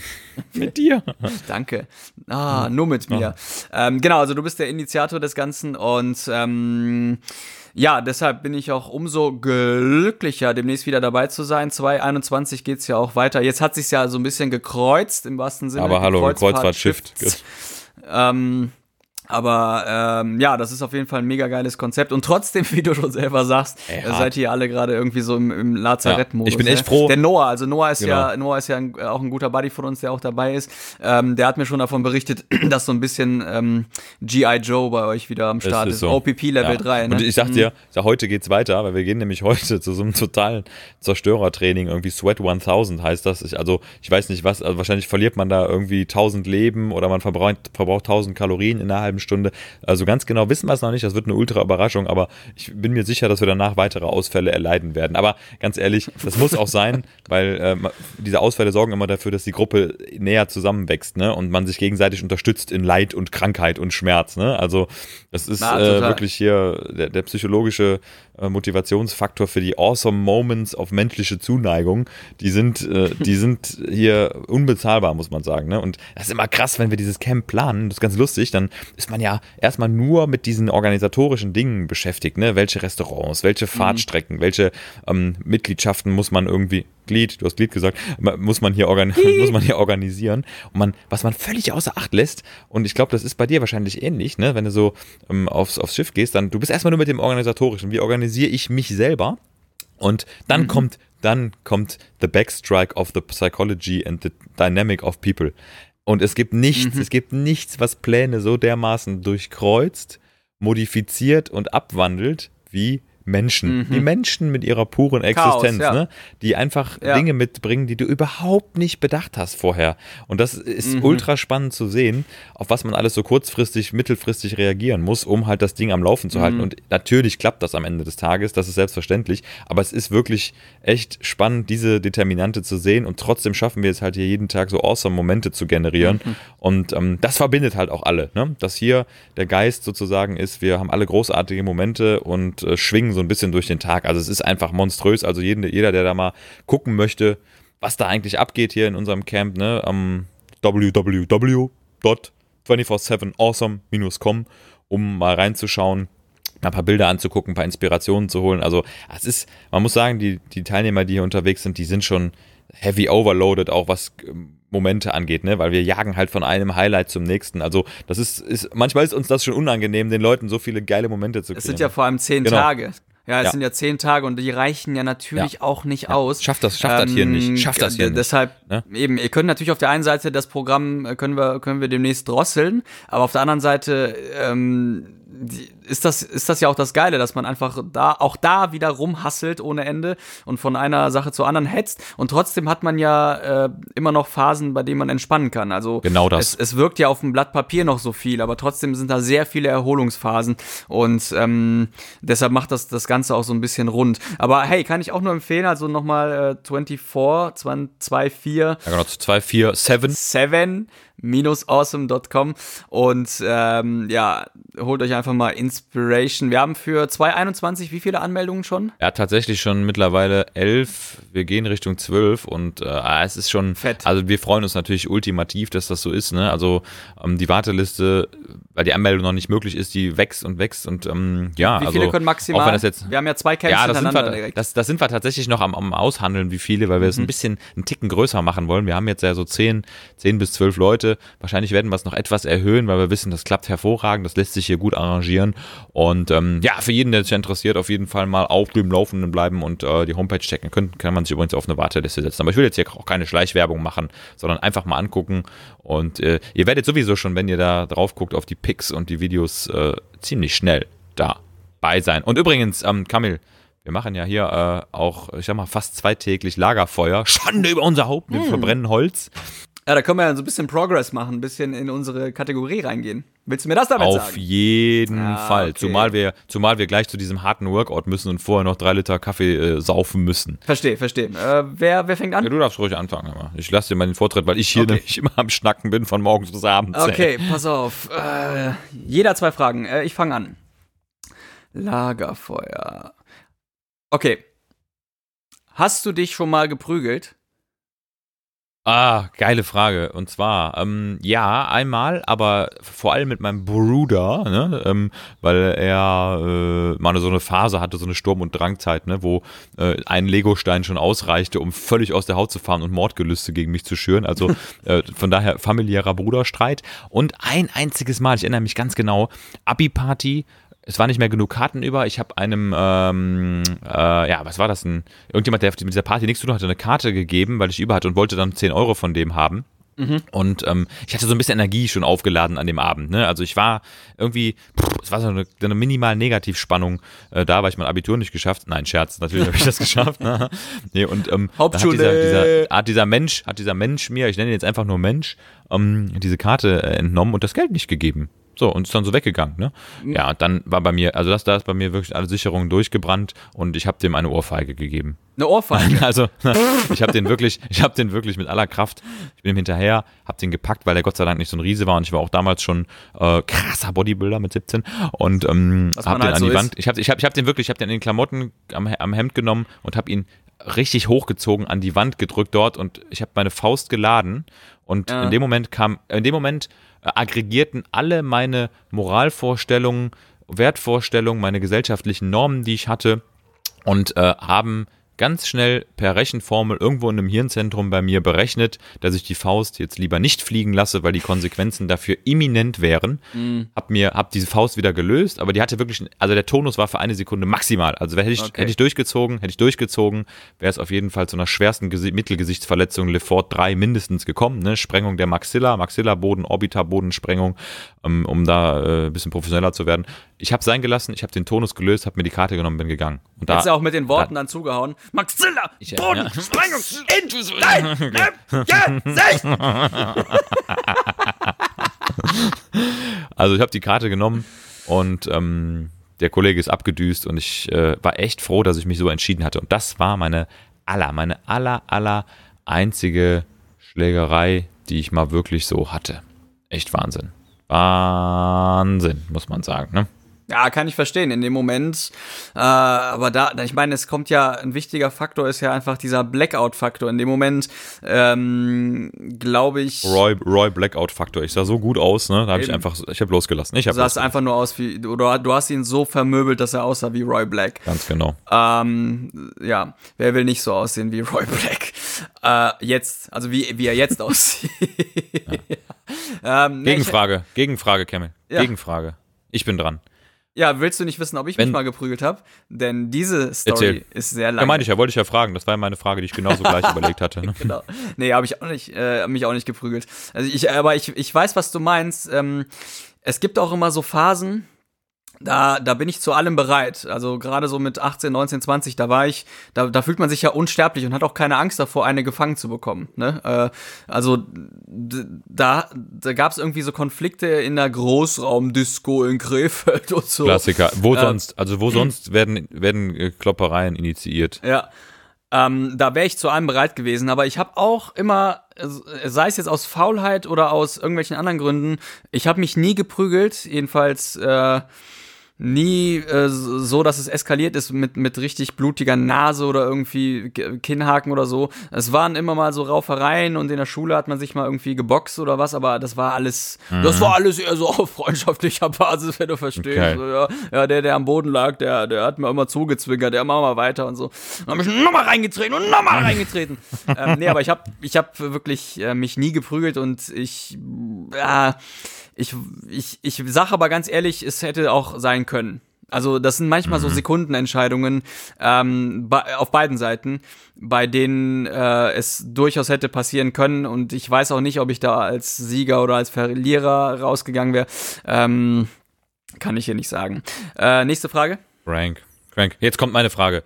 Mit dir. Danke. Ah, nur mit mir. Ähm, genau, also du bist der Initiator des Ganzen und ähm, ja, deshalb bin ich auch umso glücklicher, demnächst wieder dabei zu sein. 2021 geht's ja auch weiter. Jetzt hat sich's ja so ein bisschen gekreuzt im wahrsten Sinne. Aber hallo, Kreuzfahrt Kreuzfahrtschiff. shifts. Ähm, aber ähm, ja, das ist auf jeden Fall ein mega geiles Konzept. Und trotzdem, wie du schon selber sagst, Ey, äh, seid ihr alle gerade irgendwie so im, im Lazarett-Modus. Ja, ich bin echt ne? froh. Der Noah, also Noah ist ja, Genau. Noah ist ja ein, äh, auch ein guter Buddy von uns, der auch dabei ist. Ähm, der hat mir schon davon berichtet, dass so ein bisschen ähm, G.I. Joe bei euch wieder am Start ist. so. OPP Level Ja. 3. Ne? Und ich sag dir, sag, heute geht's weiter, weil wir gehen nämlich heute zu so einem totalen Zerstörertraining, irgendwie Sweat 1000 heißt das. Ich, also ich weiß nicht was, also wahrscheinlich verliert man da irgendwie 1000 Leben oder man verbraucht, verbraucht 1000 Kalorien in einer halben Stunde. Also ganz genau wissen wir es noch nicht, das wird eine ultra Überraschung, aber ich bin mir sicher, dass wir danach weitere Ausfälle erleiden werden. Aber ganz ehrlich, das muss auch sein, weil ähm, diese Ausfälle sorgen immer dafür, dass die Gruppe näher zusammenwächst ne? und man sich gegenseitig unterstützt in Leid und Krankheit und Schmerz. Ne? Also das ist Na, äh, wirklich hier der, der psychologische äh, Motivationsfaktor für die awesome Moments auf menschliche Zuneigung. Die sind, äh, die sind hier unbezahlbar, muss man sagen. Ne? Und das ist immer krass, wenn wir dieses Camp planen. Das ist ganz lustig. Dann ist man ja erstmal nur mit diesen organisatorischen Dingen beschäftigt. Ne? Welche Restaurants, welche Fahrtstrecken, welche ähm, Mitgliedschaften muss man irgendwie Glied, du hast Glied gesagt, muss man hier, organ muss man hier organisieren. Und man, was man völlig außer Acht lässt, und ich glaube, das ist bei dir wahrscheinlich ähnlich, ne? wenn du so ähm, aufs, aufs Schiff gehst, dann du bist erstmal nur mit dem Organisatorischen. Wie organisiere ich mich selber? Und dann Mhm. kommt, dann kommt the backstrike of the psychology and the dynamic of people. Und es gibt nichts, Mhm. es gibt nichts, was Pläne so dermaßen durchkreuzt, modifiziert und abwandelt wie Menschen. Die Menschen mit ihrer puren Mhm. Chaos, Existenz, ja. ne? die einfach Ja. Dinge mitbringen, die du überhaupt nicht bedacht hast vorher. Und das ist Mhm. ultra spannend zu sehen, auf was man alles so kurzfristig, mittelfristig reagieren muss, um halt das Ding am Laufen zu Mhm. halten. Und natürlich klappt das am Ende des Tages, das ist selbstverständlich. Aber es ist wirklich echt spannend, diese Determinante zu sehen. Und trotzdem schaffen wir es halt hier jeden Tag so awesome Momente zu generieren. Mhm. Und ähm, das verbindet halt auch alle. Ne? Dass hier der Geist sozusagen ist, wir haben alle großartige Momente und äh, schwingen so ein bisschen durch den Tag. Also es ist einfach monströs. Also jeden, jeder, der da mal gucken möchte, was da eigentlich abgeht hier in unserem Camp, ne, am www.247awesome-com, um mal reinzuschauen, ein paar Bilder anzugucken, ein paar Inspirationen zu holen. Also es ist, man muss sagen, die, die Teilnehmer, die hier unterwegs sind, die sind schon heavy overloaded, auch was ähm, Momente angeht, ne? Weil wir jagen halt von einem Highlight zum nächsten. Also das ist, ist manchmal ist uns das schon unangenehm, den Leuten so viele geile Momente zu Es kreieren. sind ja vor allem zehn Genau. Tage. Ja, es Ja. sind ja zehn Tage und die reichen ja natürlich Ja. auch nicht aus. Schafft das- schafft das hier nicht. Schafft das hier d- nicht. Deshalb, Ne? eben, ihr könnt natürlich auf der einen Seite das Programm, äh, können wir, können wir demnächst drosseln, aber auf der anderen Seite ähm, die- ist das, ist das ja auch das Geile, dass man einfach da, auch da wieder rumhasselt ohne Ende und von einer Sache zur anderen hetzt und trotzdem hat man ja äh, immer noch Phasen, bei denen man entspannen kann. Also Genau das. Es, es wirkt ja auf dem Blatt Papier noch so viel, aber trotzdem sind da sehr viele Erholungsphasen und ähm, deshalb macht das das Ganze auch so ein bisschen rund. Aber hey, kann ich auch nur empfehlen, also nochmal äh, 24, 24, ja, genau, 247. 7-awesome.com und ähm, ja, holt euch einfach mal Inspiration. Wir haben für 2021 wie viele Anmeldungen schon? Ja, tatsächlich schon mittlerweile elf. Wir gehen Richtung zwölf und äh, es ist schon Fett. Also wir freuen uns natürlich ultimativ, dass das so ist. Ne? Also ähm, die Warteliste, weil die Anmeldung noch nicht möglich ist, die wächst und wächst und ähm, ja. Wie also, viele können maximal? Auch wenn das jetzt, wir haben ja zwei Camps ja, das sind, hintereinander wir, direkt. Mhm. das, das sind wir tatsächlich noch am, am Aushandeln, wie viele, weil wir es ein bisschen einen Ticken größer machen wollen. Wir haben jetzt ja so zehn, zehn bis zwölf Leute. Wahrscheinlich werden wir es noch etwas erhöhen, weil wir wissen, das klappt hervorragend, das lässt sich hier gut arrangieren. Und ähm, ja, für jeden, der sich interessiert, auf jeden Fall mal auf dem Laufenden bleiben und äh, die Homepage checken. Können, kann man sich übrigens auf eine Warteliste setzen. Aber ich will jetzt hier auch keine Schleichwerbung machen, sondern einfach mal angucken. Und äh, ihr werdet sowieso schon, wenn ihr da drauf guckt, auf die Pics und die Videos äh, ziemlich schnell dabei sein. Und übrigens, ähm, Kamil, wir machen ja hier äh, auch, ich sag mal, fast zweitäglich Lagerfeuer. Schande über unser Haupt, wir verbrennen Holz. Ja, da können wir ja so ein bisschen Progress machen, ein bisschen in unsere Kategorie reingehen. Willst du mir das damit Auf sagen? jeden Ah, Fall. okay. Zumal wir, zumal wir gleich zu diesem harten Workout müssen und vorher noch drei Liter Kaffee äh, saufen müssen. Verstehe, verstehe. Äh, wer, wer fängt an? Ja, du darfst ruhig anfangen. Aber ich lasse dir mal den Vortritt, weil ich hier Okay. nämlich immer am Schnacken bin von morgens bis abends. ey. Okay, pass auf. Äh, jeder zwei Fragen. Äh, ich fange an. Lagerfeuer. Okay. Hast du dich schon mal geprügelt? Ah, geile Frage. Und zwar, ähm, ja, einmal, aber vor allem mit meinem Bruder, ne, ähm, weil er äh, mal so eine Phase hatte, so eine Sturm- und Drangzeit, ne, wo äh, ein Legostein schon ausreichte, um völlig aus der Haut zu fahren und Mordgelüste gegen mich zu schüren. Also äh, von daher familiärer Bruderstreit. Und ein einziges Mal, ich erinnere mich ganz genau, Abi-Party, es war nicht mehr genug Karten über. Ich habe einem, ähm, äh, ja, was war das denn? Irgendjemand, der mit dieser Party nichts zu tun hatte, eine Karte gegeben, weil ich über hatte und wollte dann 10 Euro von dem haben. Und ähm, ich hatte so ein bisschen Energie schon aufgeladen an dem Abend. Ne? Also ich war irgendwie, pff, es war so eine, eine minimal Negativspannung äh, da, weil ich mein Abitur nicht geschafft. Nein, Scherz, natürlich habe ich das geschafft. Ne? Nee, und ähm, Hauptschule. Hat dieser, dieser, hat dieser Mensch, hat dieser Mensch mir, ich nenne ihn jetzt einfach nur Mensch, ähm, diese Karte äh, entnommen und das Geld nicht gegeben. So, und ist dann so weggegangen, ne? Ja, und dann war bei mir, also das, da ist bei mir wirklich alle Sicherungen durchgebrannt und ich habe dem eine Ohrfeige gegeben. Eine Ohrfeige. Also, ich habe den wirklich, ich habe den wirklich mit aller Kraft, ich bin ihm hinterher, habe den gepackt, weil der Gott sei Dank nicht so ein Riese war und ich war auch damals schon äh, krasser Bodybuilder mit 17 und ähm, habe den halt an so die ist. Wand, ich habe ich hab, ich hab den wirklich, ich habe den in den Klamotten am, am Hemd genommen und habe ihn richtig hochgezogen, an die Wand gedrückt dort und ich habe meine Faust geladen und Ja. in dem Moment kam, in dem Moment aggregierten alle meine Moralvorstellungen, Wertvorstellungen, meine gesellschaftlichen Normen, die ich hatte und äh, haben ganz schnell per Rechenformel irgendwo in einem Hirnzentrum bei mir berechnet, dass ich die Faust jetzt lieber nicht fliegen lasse, weil die Konsequenzen dafür imminent wären. Mhm. Hab mir, hab diese Faust wieder gelöst, aber die hatte wirklich, also der Tonus war für eine Sekunde maximal. Also hätte ich, Okay. hätte ich durchgezogen, hätte ich durchgezogen, wäre es auf jeden Fall zu einer schwersten Gesi Mittelgesichtsverletzung Lefort 3 mindestens gekommen, ne? Sprengung der Maxilla, Maxillaboden, Orbitabodensprengung, um, um da äh, ein bisschen professioneller zu werden. Ich habe sein gelassen, ich habe den Tonus gelöst, habe mir die Karte genommen, bin gegangen. Und da, Hättest du auch mit den Worten dann zugehauen. Maxilla, ja. Boden, Sprengung, in dein Gesicht. Also ich habe die Karte genommen und ähm, der Kollege ist abgedüst und ich äh, war echt froh, dass ich mich so entschieden hatte. Und das war meine aller, meine aller, aller einzige Schlägerei, die ich mal wirklich so hatte. Echt Wahnsinn. Wahnsinn, muss man sagen. Ne? Ja, kann ich verstehen in dem Moment. Äh, aber da, ich meine, es kommt ja, ein wichtiger Faktor ist ja einfach dieser Blackout-Faktor. In dem Moment, ähm, glaube ich, Roy, Roy Blackout-Faktor. Ich sah so gut aus, ne? Da habe ich einfach, ich habe losgelassen. Ich habe sah es einfach nur aus wie, oder du hast ihn so vermöbelt, dass er aussah wie Roy Black. Ganz genau. Ähm, ja, wer will nicht so aussehen wie Roy Black? Äh, jetzt, also wie, wie er jetzt aussieht. ähm, nee, ich- Gegenfrage, Gegenfrage, Kemmel. Ja. Gegenfrage. Ich bin dran. Ja, willst du nicht wissen, ob ich Wenn- mich mal geprügelt habe? Denn diese Story Erzähl. ist sehr lang. Ja, meinte ich ja, wollte ich ja fragen. Das war ja meine Frage, die ich genauso gleich überlegt hatte. Ne? Genau. Nee, habe ich auch nicht, äh, mich auch nicht geprügelt. Also ich, aber ich, ich weiß, was du meinst. Ähm, es gibt auch immer so Phasen, da, da bin ich zu allem bereit. Also gerade so mit 18, 19, 20, da war ich, da, da fühlt man sich ja unsterblich und hat auch keine Angst davor, eine gefangen zu bekommen. Ne? Äh, also da, da gab es irgendwie so Konflikte in der Großraumdisco in Krefeld und so. Klassiker. Wo Äh, sonst, also wo sonst werden, werden äh, Kloppereien initiiert? Ja. Ähm, da wäre ich zu allem bereit gewesen, aber ich habe auch immer, äh, sei es jetzt aus Faulheit oder aus irgendwelchen anderen Gründen, ich habe mich nie geprügelt, jedenfalls äh, nie äh, so, dass es eskaliert ist mit, mit richtig blutiger Nase oder irgendwie Kinnhaken oder so. Es waren immer mal so Raufereien und in der Schule hat man sich mal irgendwie geboxt oder was, aber das war alles, das war alles eher so auf freundschaftlicher Basis, wenn du verstehst. Okay. So, ja, ja, der, der am Boden lag, der, der hat mir immer zugezwinkert, der mach mal weiter und so. Dann hab ich nochmal reingetreten und nochmal reingetreten. ähm, nee, aber ich habe ich hab wirklich äh, mich nie geprügelt und ich, ja, ich, ich, ich sag aber ganz ehrlich, es hätte auch sein können. Also das sind manchmal so Sekundenentscheidungen ähm, auf beiden Seiten, bei denen äh, es durchaus hätte passieren können und ich weiß auch nicht, ob ich da als Sieger oder als Verlierer rausgegangen wäre. Ähm, kann ich hier nicht sagen. Äh, nächste Frage. Frank. Frank. Jetzt kommt meine Frage.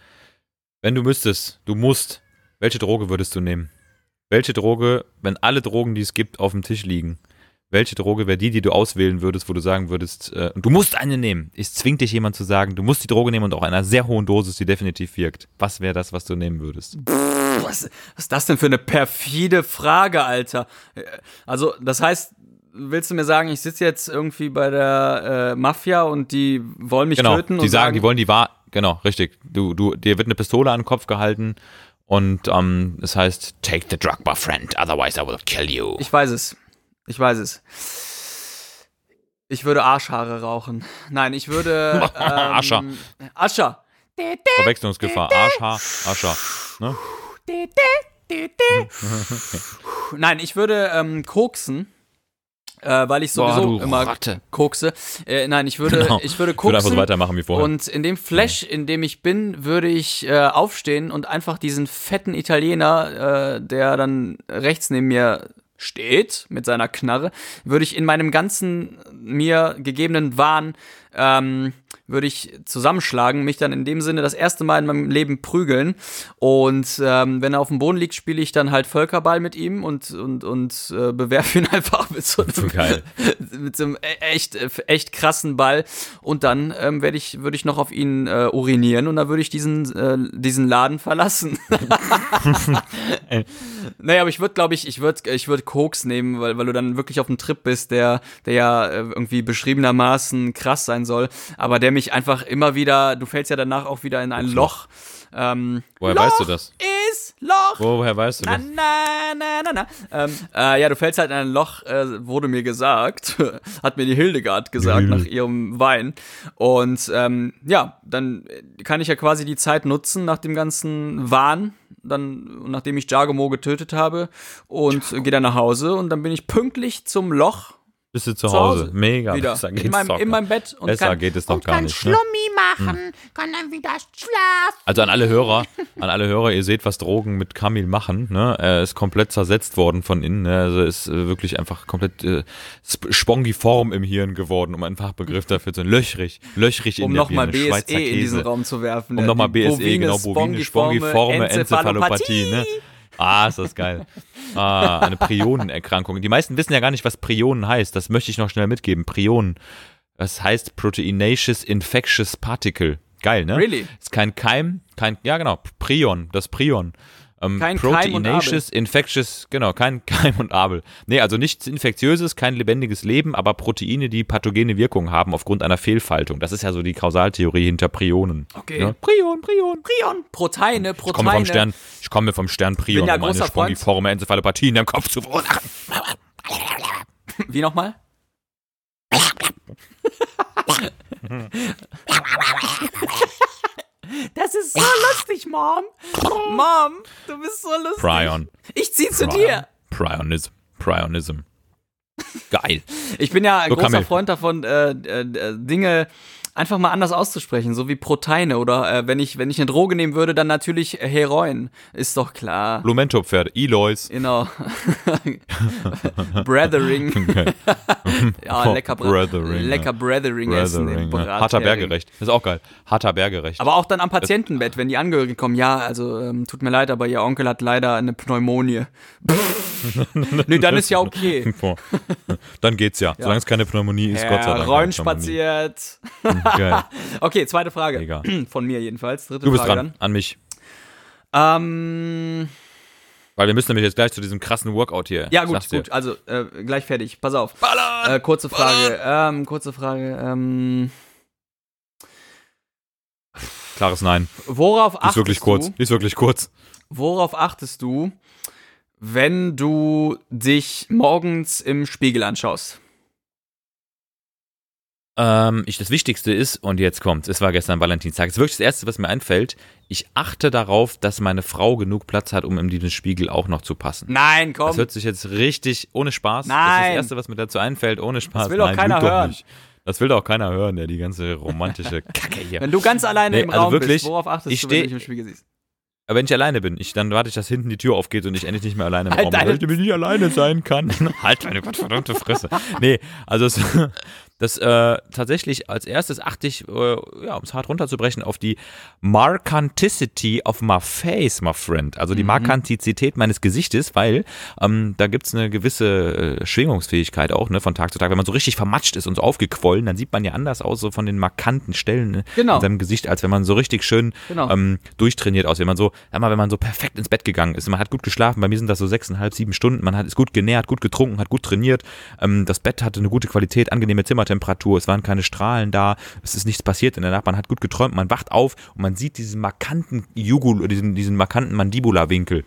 Wenn du müsstest, du musst, welche Droge würdest du nehmen? Welche Droge, wenn alle Drogen, die es gibt, auf dem Tisch liegen, welche Droge wäre die, die du auswählen würdest, wo du sagen würdest, äh, du musst eine nehmen. Es zwingt dich jemand zu sagen, du musst die Droge nehmen und auch in einer sehr hohen Dosis, die definitiv wirkt. Was wäre das, was du nehmen würdest? Was, was ist das denn für eine perfide Frage, Alter? Äh, Also, das heißt, willst du mir sagen, ich sitze jetzt irgendwie bei der äh, Mafia und die wollen mich Genau, töten die und sagen, die wollen die wahr, genau, richtig. Du, du, dir wird eine Pistole an den Kopf gehalten und ähm, es heißt, take the drug, my friend, otherwise I will kill you. Ich weiß es. Ich weiß es. Ich würde Arschhaare rauchen. Nein, ich würde. Ähm, Ascher. Ascher. Verwechslungsgefahr, Arschhaar, Ascher. Ne? Nein, ich würde ähm, koksen. Äh, weil ich sowieso Boah, immer Ratte. kokse. Äh, nein, ich würde, Genau. ich würde Ich würde einfach koksen. so weitermachen wie vorher. Und in dem Flash, in dem ich bin, würde ich äh, aufstehen und einfach diesen fetten Italiener, äh, der dann rechts neben mir steht mit seiner Knarre, würde ich in meinem ganzen mir gegebenen Wahn ähm, würde ich zusammenschlagen, mich dann in dem Sinne das erste Mal in meinem Leben prügeln und ähm, wenn er auf dem Boden liegt, spiele ich dann halt Völkerball mit ihm und und und äh, bewerfe ihn einfach mit so einem Geil. mit so einem e- echt echt krassen Ball und dann ähm, werde ich würde ich noch auf ihn äh, urinieren und dann würde ich diesen äh, diesen Laden verlassen. naja, aber ich würde glaube ich ich würde ich würde Koks nehmen, weil weil du dann wirklich auf einem Trip bist, der der ja äh, irgendwie beschriebenermaßen krass sein soll, aber der mich einfach immer wieder, du fällst ja danach auch wieder in ein Loch. Ähm, Woher Loch weißt du das? Ist Loch. Woher weißt du Na, das? na, na, na, na. Ähm, äh, ja, du fällst halt in ein Loch, äh, wurde mir gesagt. Hat mir die Hildegard gesagt nach ihrem Wein. Und ähm, ja, dann kann ich ja quasi die Zeit nutzen nach dem ganzen Wahn. Dann, nachdem ich Jagomo getötet habe und gehe dann nach Hause und dann bin ich pünktlich zum Loch Bist du zu zu Hause? Hause. Mega. wieder Besser in geht's meinem, doch in meinem Bett und Besser kann, geht es doch gar nicht. Ne? Schlummi machen, kann dann wieder schlafen. Also an alle Hörer, an alle Hörer, ihr seht, was Drogen mit Kamil machen. Ne? Er ist komplett zersetzt worden von innen. Ne? Also ist äh, wirklich einfach komplett äh, sp- spongiform im Hirn geworden, um einen Fachbegriff dafür zu löchrig, löchrig um in der nochmal Birne, BSE Schweizer in diesen Käse. Raum zu werfen. Um nochmal BSE, bovine, genau, bovine, spongiforme Enzephalopathie. Ne? Ah, ist das geil. Ah, eine Prionenerkrankung. Die meisten wissen ja gar nicht, was Prionen heißt. Das möchte ich noch schnell mitgeben. Prionen. Das heißt Proteinaceous Infectious Particle. Geil, ne? Really? Ist kein Keim, kein, ja genau, Prion, das Prion. Ähm, Kein Keim und Proteinaceous Infectious, genau, kein Keim und Abel. Nee, also nichts Infektiöses, kein lebendiges Leben, aber Proteine, die pathogene Wirkung haben aufgrund einer Fehlfaltung. Das ist ja so die Kausaltheorie hinter Prionen. Okay. Ja? Prion, Prion. Prion, Proteine, Ich komme Proteine. vom Stern, ich komme vom Stern Prion, um eine spongiforme Enzephalopathie in deinem Kopf zu verursachen. Wie nochmal? Das ist so lustig, Mom. Mom, du bist so lustig. Prion. Ich zieh zu dir. Prionism. Prionism. Geil. Ich bin ja ein So, großer. Freund davon, äh, äh, äh, Dinge einfach mal anders auszusprechen, so wie Proteine oder äh, wenn ich wenn ich eine Droge nehmen würde, dann natürlich Heroin, ist doch klar. Lumento-Pferde. Eloys. Genau. Brethering. ja, Oh, lecker, Bra Brethering, lecker ja. Brethering essen. Brethering, ja. Harter Bergerecht. Ist auch geil. Harter Bergerecht. Aber auch dann am Patientenbett, wenn die Angehörigen kommen, ja, also ähm, tut mir leid, aber ihr Onkel hat leider eine Pneumonie. nee, dann ist ja okay. Dann geht's ja. Solange es keine Pneumonie ist, Gott sei Dank. Pneumonie. spaziert. Geil. Okay, zweite Frage. Mega. Von mir jedenfalls. Dritte Du bist Frage dran. An mich. dann. Ähm, Weil wir müssen nämlich jetzt gleich zu diesem krassen Workout hier. ja, gut, dir. gut. Also, äh, gleich fertig. Pass auf. Äh, kurze Frage. Ähm, kurze Frage. Ähm, Klares Nein. worauf Die ist achtest wirklich kurz. ist wirklich kurz. Worauf achtest du, wenn du dich morgens im Spiegel anschaust? Ähm, ich, das Wichtigste ist, und jetzt kommt, es war gestern Valentinstag, das ist wirklich das Erste, was mir einfällt, ich achte darauf, dass meine Frau genug Platz hat, um in diesen Spiegel auch noch zu passen. Nein, komm. Das hört sich jetzt richtig ohne Spaß. Das ist Nein. das Erste, was mir dazu einfällt, ohne Spaß. will doch Nein, keiner doch hören. Nicht. Das will doch keiner hören, der die ganze romantische Kacke hier. wenn du ganz alleine Nee, im also Raum wirklich, bist, worauf achtest ich du, wenn du dich im Spiegel siehst? Aber wenn ich alleine bin, ich, dann warte ich, dass hinten die Tür aufgeht und ich endlich nicht mehr alleine im Halt Raum bin, weil ich nicht alleine sein kann. halt deine gottverdammte Fresse. Nee, also es, das äh, tatsächlich als erstes achte ich, äh, ja, um es hart runterzubrechen, auf die Markanticity of my face, my friend. Also Mhm. die Markantizität meines Gesichtes, weil ähm, da gibt's eine gewisse äh, Schwingungsfähigkeit auch, ne, von Tag zu Tag. Wenn man so richtig vermatscht ist und so aufgequollen, dann sieht man ja anders aus, so von den markanten Stellen ne, Genau. in seinem Gesicht, als wenn man so richtig schön Genau. ähm, durchtrainiert aus. Wenn man so, sag mal, wenn man so perfekt ins Bett gegangen ist, man hat gut geschlafen, bei mir sind das so sechseinhalb, sieben Stunden, man hat ist gut genährt, gut getrunken, hat gut trainiert, ähm, das Bett hatte eine gute Qualität, angenehme Zimmertemperatur, es waren keine Strahlen da, es ist nichts passiert in der Nacht, man hat gut geträumt, man wacht auf und man sieht diesen markanten Jugul, diesen, diesen markanten Mandibula-Winkel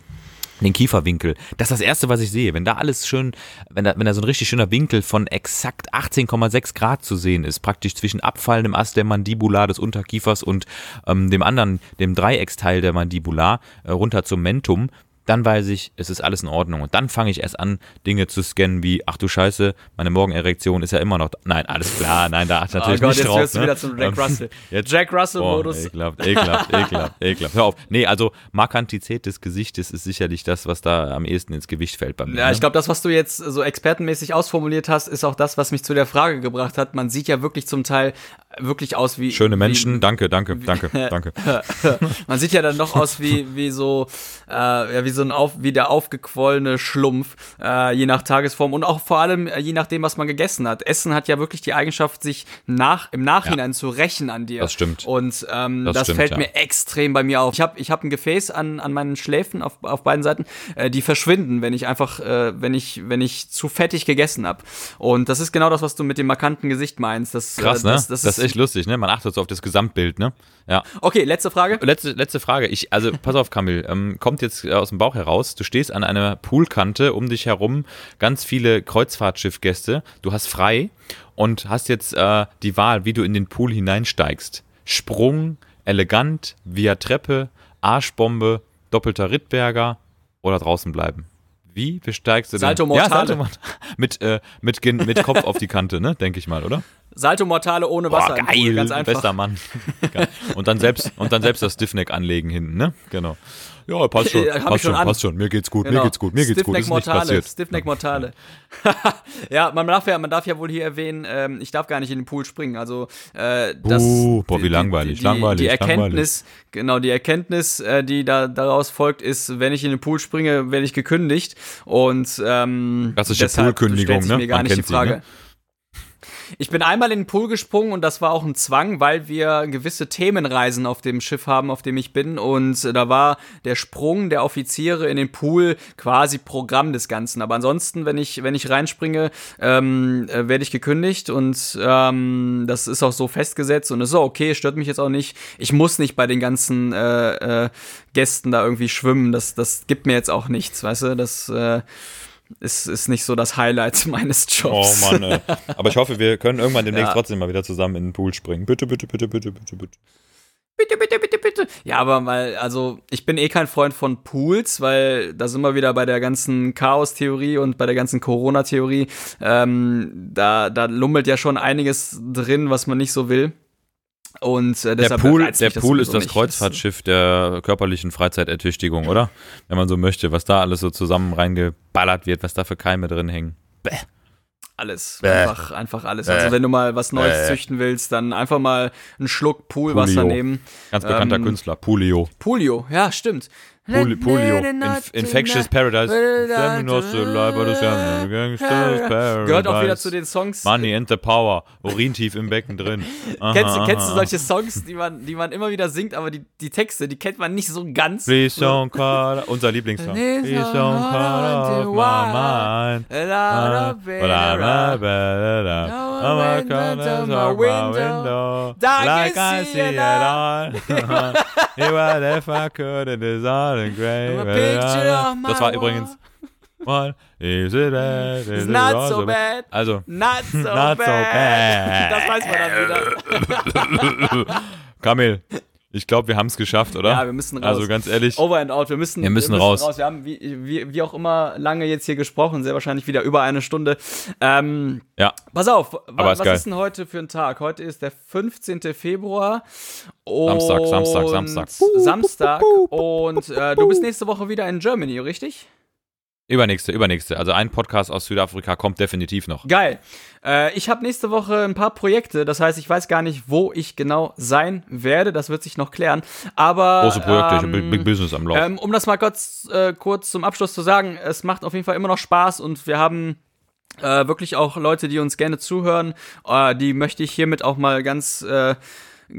den Kieferwinkel. Das ist das Erste, was ich sehe. Wenn da alles schön, wenn da, wenn da so ein richtig schöner Winkel von exakt 18,6 Grad zu sehen ist, praktisch zwischen abfallendem Ast der Mandibula des Unterkiefers und ähm, dem anderen, dem Dreiecksteil der Mandibula, äh, runter zum Mentum, dann weiß ich, es ist alles in Ordnung. Und dann fange ich erst an, Dinge zu scannen wie, ach du Scheiße, meine Morgenerektion ist ja immer noch da. Nein, alles klar, nein, da achte ich natürlich oh Gott, nicht jetzt drauf. wirst du ne? wieder zum Jack Ähm, Russell. Jetzt, Jack Russell-Modus. Ekelhaft, ekelhaft, ekelhaft, ekelhaft. Hör auf. Nee, also Markantität des Gesichtes ist sicherlich das, was da am ehesten ins Gewicht fällt bei mir. Ja, ne? ich glaube, das, was du jetzt so expertenmäßig ausformuliert hast, ist auch das, was mich zu der Frage gebracht hat. Man sieht ja wirklich zum Teil wirklich aus wie. Schöne Menschen, Wie, danke, danke, danke, danke. man sieht ja dann doch aus wie, wie so, äh, ja, wie so ein auf, wie der aufgequollene Schlumpf, äh, je nach Tagesform und auch vor allem äh, je nachdem, was man gegessen hat. Essen hat ja wirklich die Eigenschaft, sich nach, im Nachhinein zu rächen an dir. Das stimmt. Und ähm, das, Das stimmt, fällt ja. mir extrem bei mir auf. Ich habe ich hab ein Gefäß an, an meinen Schläfen auf, auf beiden Seiten, äh, die verschwinden, wenn ich einfach, äh, wenn ich, wenn ich zu fettig gegessen habe. Und das ist genau das, was du mit dem markanten Gesicht meinst. Das, Krass, äh, ne? das, das, ist echt lustig, ne? Man achtet so auf das Gesamtbild, ne? Ja. Okay, letzte Frage. Letzte, letzte Frage. Ich, also, pass auf, Kamil. Ähm, kommt jetzt aus dem Bauch heraus. Du stehst an einer Poolkante, um dich herum ganz viele Kreuzfahrtschiffgäste. Du hast frei und hast jetzt äh, die Wahl, wie du in den Pool hineinsteigst. Sprung, elegant, via Treppe, Arschbombe, doppelter Rittberger oder draußen bleiben. Wie besteigst du Salto denn? Mortale. Ja, Salto Mortale. Mit, äh, mit, mit Kopf auf die Kante, ne? Denke ich mal, oder? Salto Mortale ohne Wasser. Boah, Pool, geil, ganz einfach. bester Mann. Und dann selbst und dann selbst das Stiffneck anlegen hinten, ne? Genau. Ja, passt schon, ich passt schon schon, passt schon. Mir geht's gut, Genau. mir geht's gut, mir geht's gut. Stiffneck Ist nicht Mortale, passiert. Stiffneck Mortale. ja, man darf ja, man darf ja wohl hier erwähnen, ähm, ich darf gar nicht in den Pool springen. Also äh, das, Uh, boah, wie die- langweilig, die, langweilig, Die Erkenntnis, genau, die Erkenntnis, äh, die da daraus folgt, ist, wenn ich in den Pool springe, werde ich gekündigt. Und ähm, Klassische deshalb Poolkündigung, stellt sich ne? mir gar Man nicht die kennt sie, Frage. ne? Ich bin einmal in den Pool gesprungen und das war auch ein Zwang, weil wir gewisse Themenreisen auf dem Schiff haben, auf dem ich bin. Und da war der Sprung der Offiziere in den Pool quasi Programm des Ganzen. Aber ansonsten, wenn ich, wenn ich reinspringe, ähm, äh, werde ich gekündigt und ähm, das ist auch so festgesetzt und ist so okay, stört mich jetzt auch nicht. Ich muss nicht bei den ganzen äh, äh, Gästen da irgendwie schwimmen. Das, das gibt mir jetzt auch nichts, weißt du? Das äh, ist, ist nicht so das Highlight meines Oh Jobs. Mann, ey. Aber ich hoffe, wir können irgendwann demnächst Ja. trotzdem mal wieder zusammen in den Pool springen. Bitte, bitte, bitte, bitte, bitte, bitte. Bitte, bitte, bitte, bitte. Ja, aber weil, also, ich bin eh kein Freund von Pools, weil da sind wir wieder bei der ganzen Chaos-Theorie und bei der ganzen Corona-Theorie. Ähm, da, da lummelt ja schon einiges drin, was man nicht so will. Und äh, Der Pool, der Pool ist das. Kreuzfahrtschiff der körperlichen Freizeitertüchtigung, oder? Wenn man so möchte, was da alles so zusammen reingeballert wird, was da für Keime drin hängen. Alles, Bäh. einfach, einfach alles. Also wenn du mal was Neues Bäh. züchten willst, dann einfach mal einen Schluck Poolwasser Poolio. nehmen. Ganz bekannter Ähm, Künstler, Poolio. Polio, ja, stimmt. Pool, Polio. Inf Infectious Paradise. Gehört auch wieder zu den Songs. Money and the Power. Urintief im Becken drin. Aha, Kennst, du- kennst du aha. solche Songs, die man, die man immer wieder singt, aber die, die Texte, die kennt man nicht so ganz. Please don't call, unser Lieblingssong. Please don't call my mind. A lot of better. No one went to my window. I Like I see it all. Even if I could, it is all in gray. Das war übrigens. What is it? bad? Is It's it not also so bad. Also, Not so Not so bad. bad. Das weiß man dann wieder. Kamil, ich glaube, wir haben es geschafft, oder? Ja, wir müssen raus. Also ganz ehrlich, Over and out. Wir müssen, Wir müssen raus. Wir haben wie, wie, wie auch immer lange jetzt hier gesprochen, sehr wahrscheinlich wieder über eine Stunde. Ähm, ja. Pass auf, wa- Aber ist was geil. ist denn heute für ein Tag? Heute ist der 15. Februar. Und Samstag, Samstag, Samstag. Samstag. Und äh, du bist nächste Woche wieder in Germany, richtig? Übernächste, übernächste. Also ein Podcast aus Südafrika kommt definitiv noch. Geil. Äh, ich habe nächste Woche ein paar Projekte. Das heißt, ich weiß gar nicht, wo ich genau sein werde. Das wird sich noch klären. Aber Große Projekte, ähm, Big, Business am Lauf. Ähm, um das mal kurz, äh, kurz zum Abschluss zu sagen, es macht auf jeden Fall immer noch Spaß und wir haben äh, wirklich auch Leute, die uns gerne zuhören. Äh, die möchte ich hiermit auch mal ganz, äh,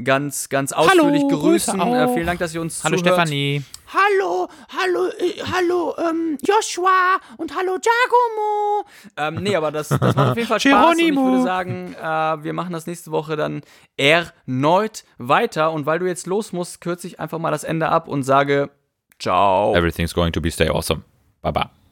ganz, ganz ausführlich Grüße grüßen. Äh, auch. vielen Dank, dass ihr uns Hallo zuhört. Stefanie. Hallo, hallo, äh, hallo, ähm, Joshua und hallo Giacomo. Ähm, nee, aber das, das macht auf jeden Fall Spaß und ich würde sagen, äh, wir machen das nächste Woche dann erneut weiter. Und weil du jetzt los musst, kürze ich einfach mal das Ende ab und sage Ciao. Everything's going to be stay awesome. Bye bye.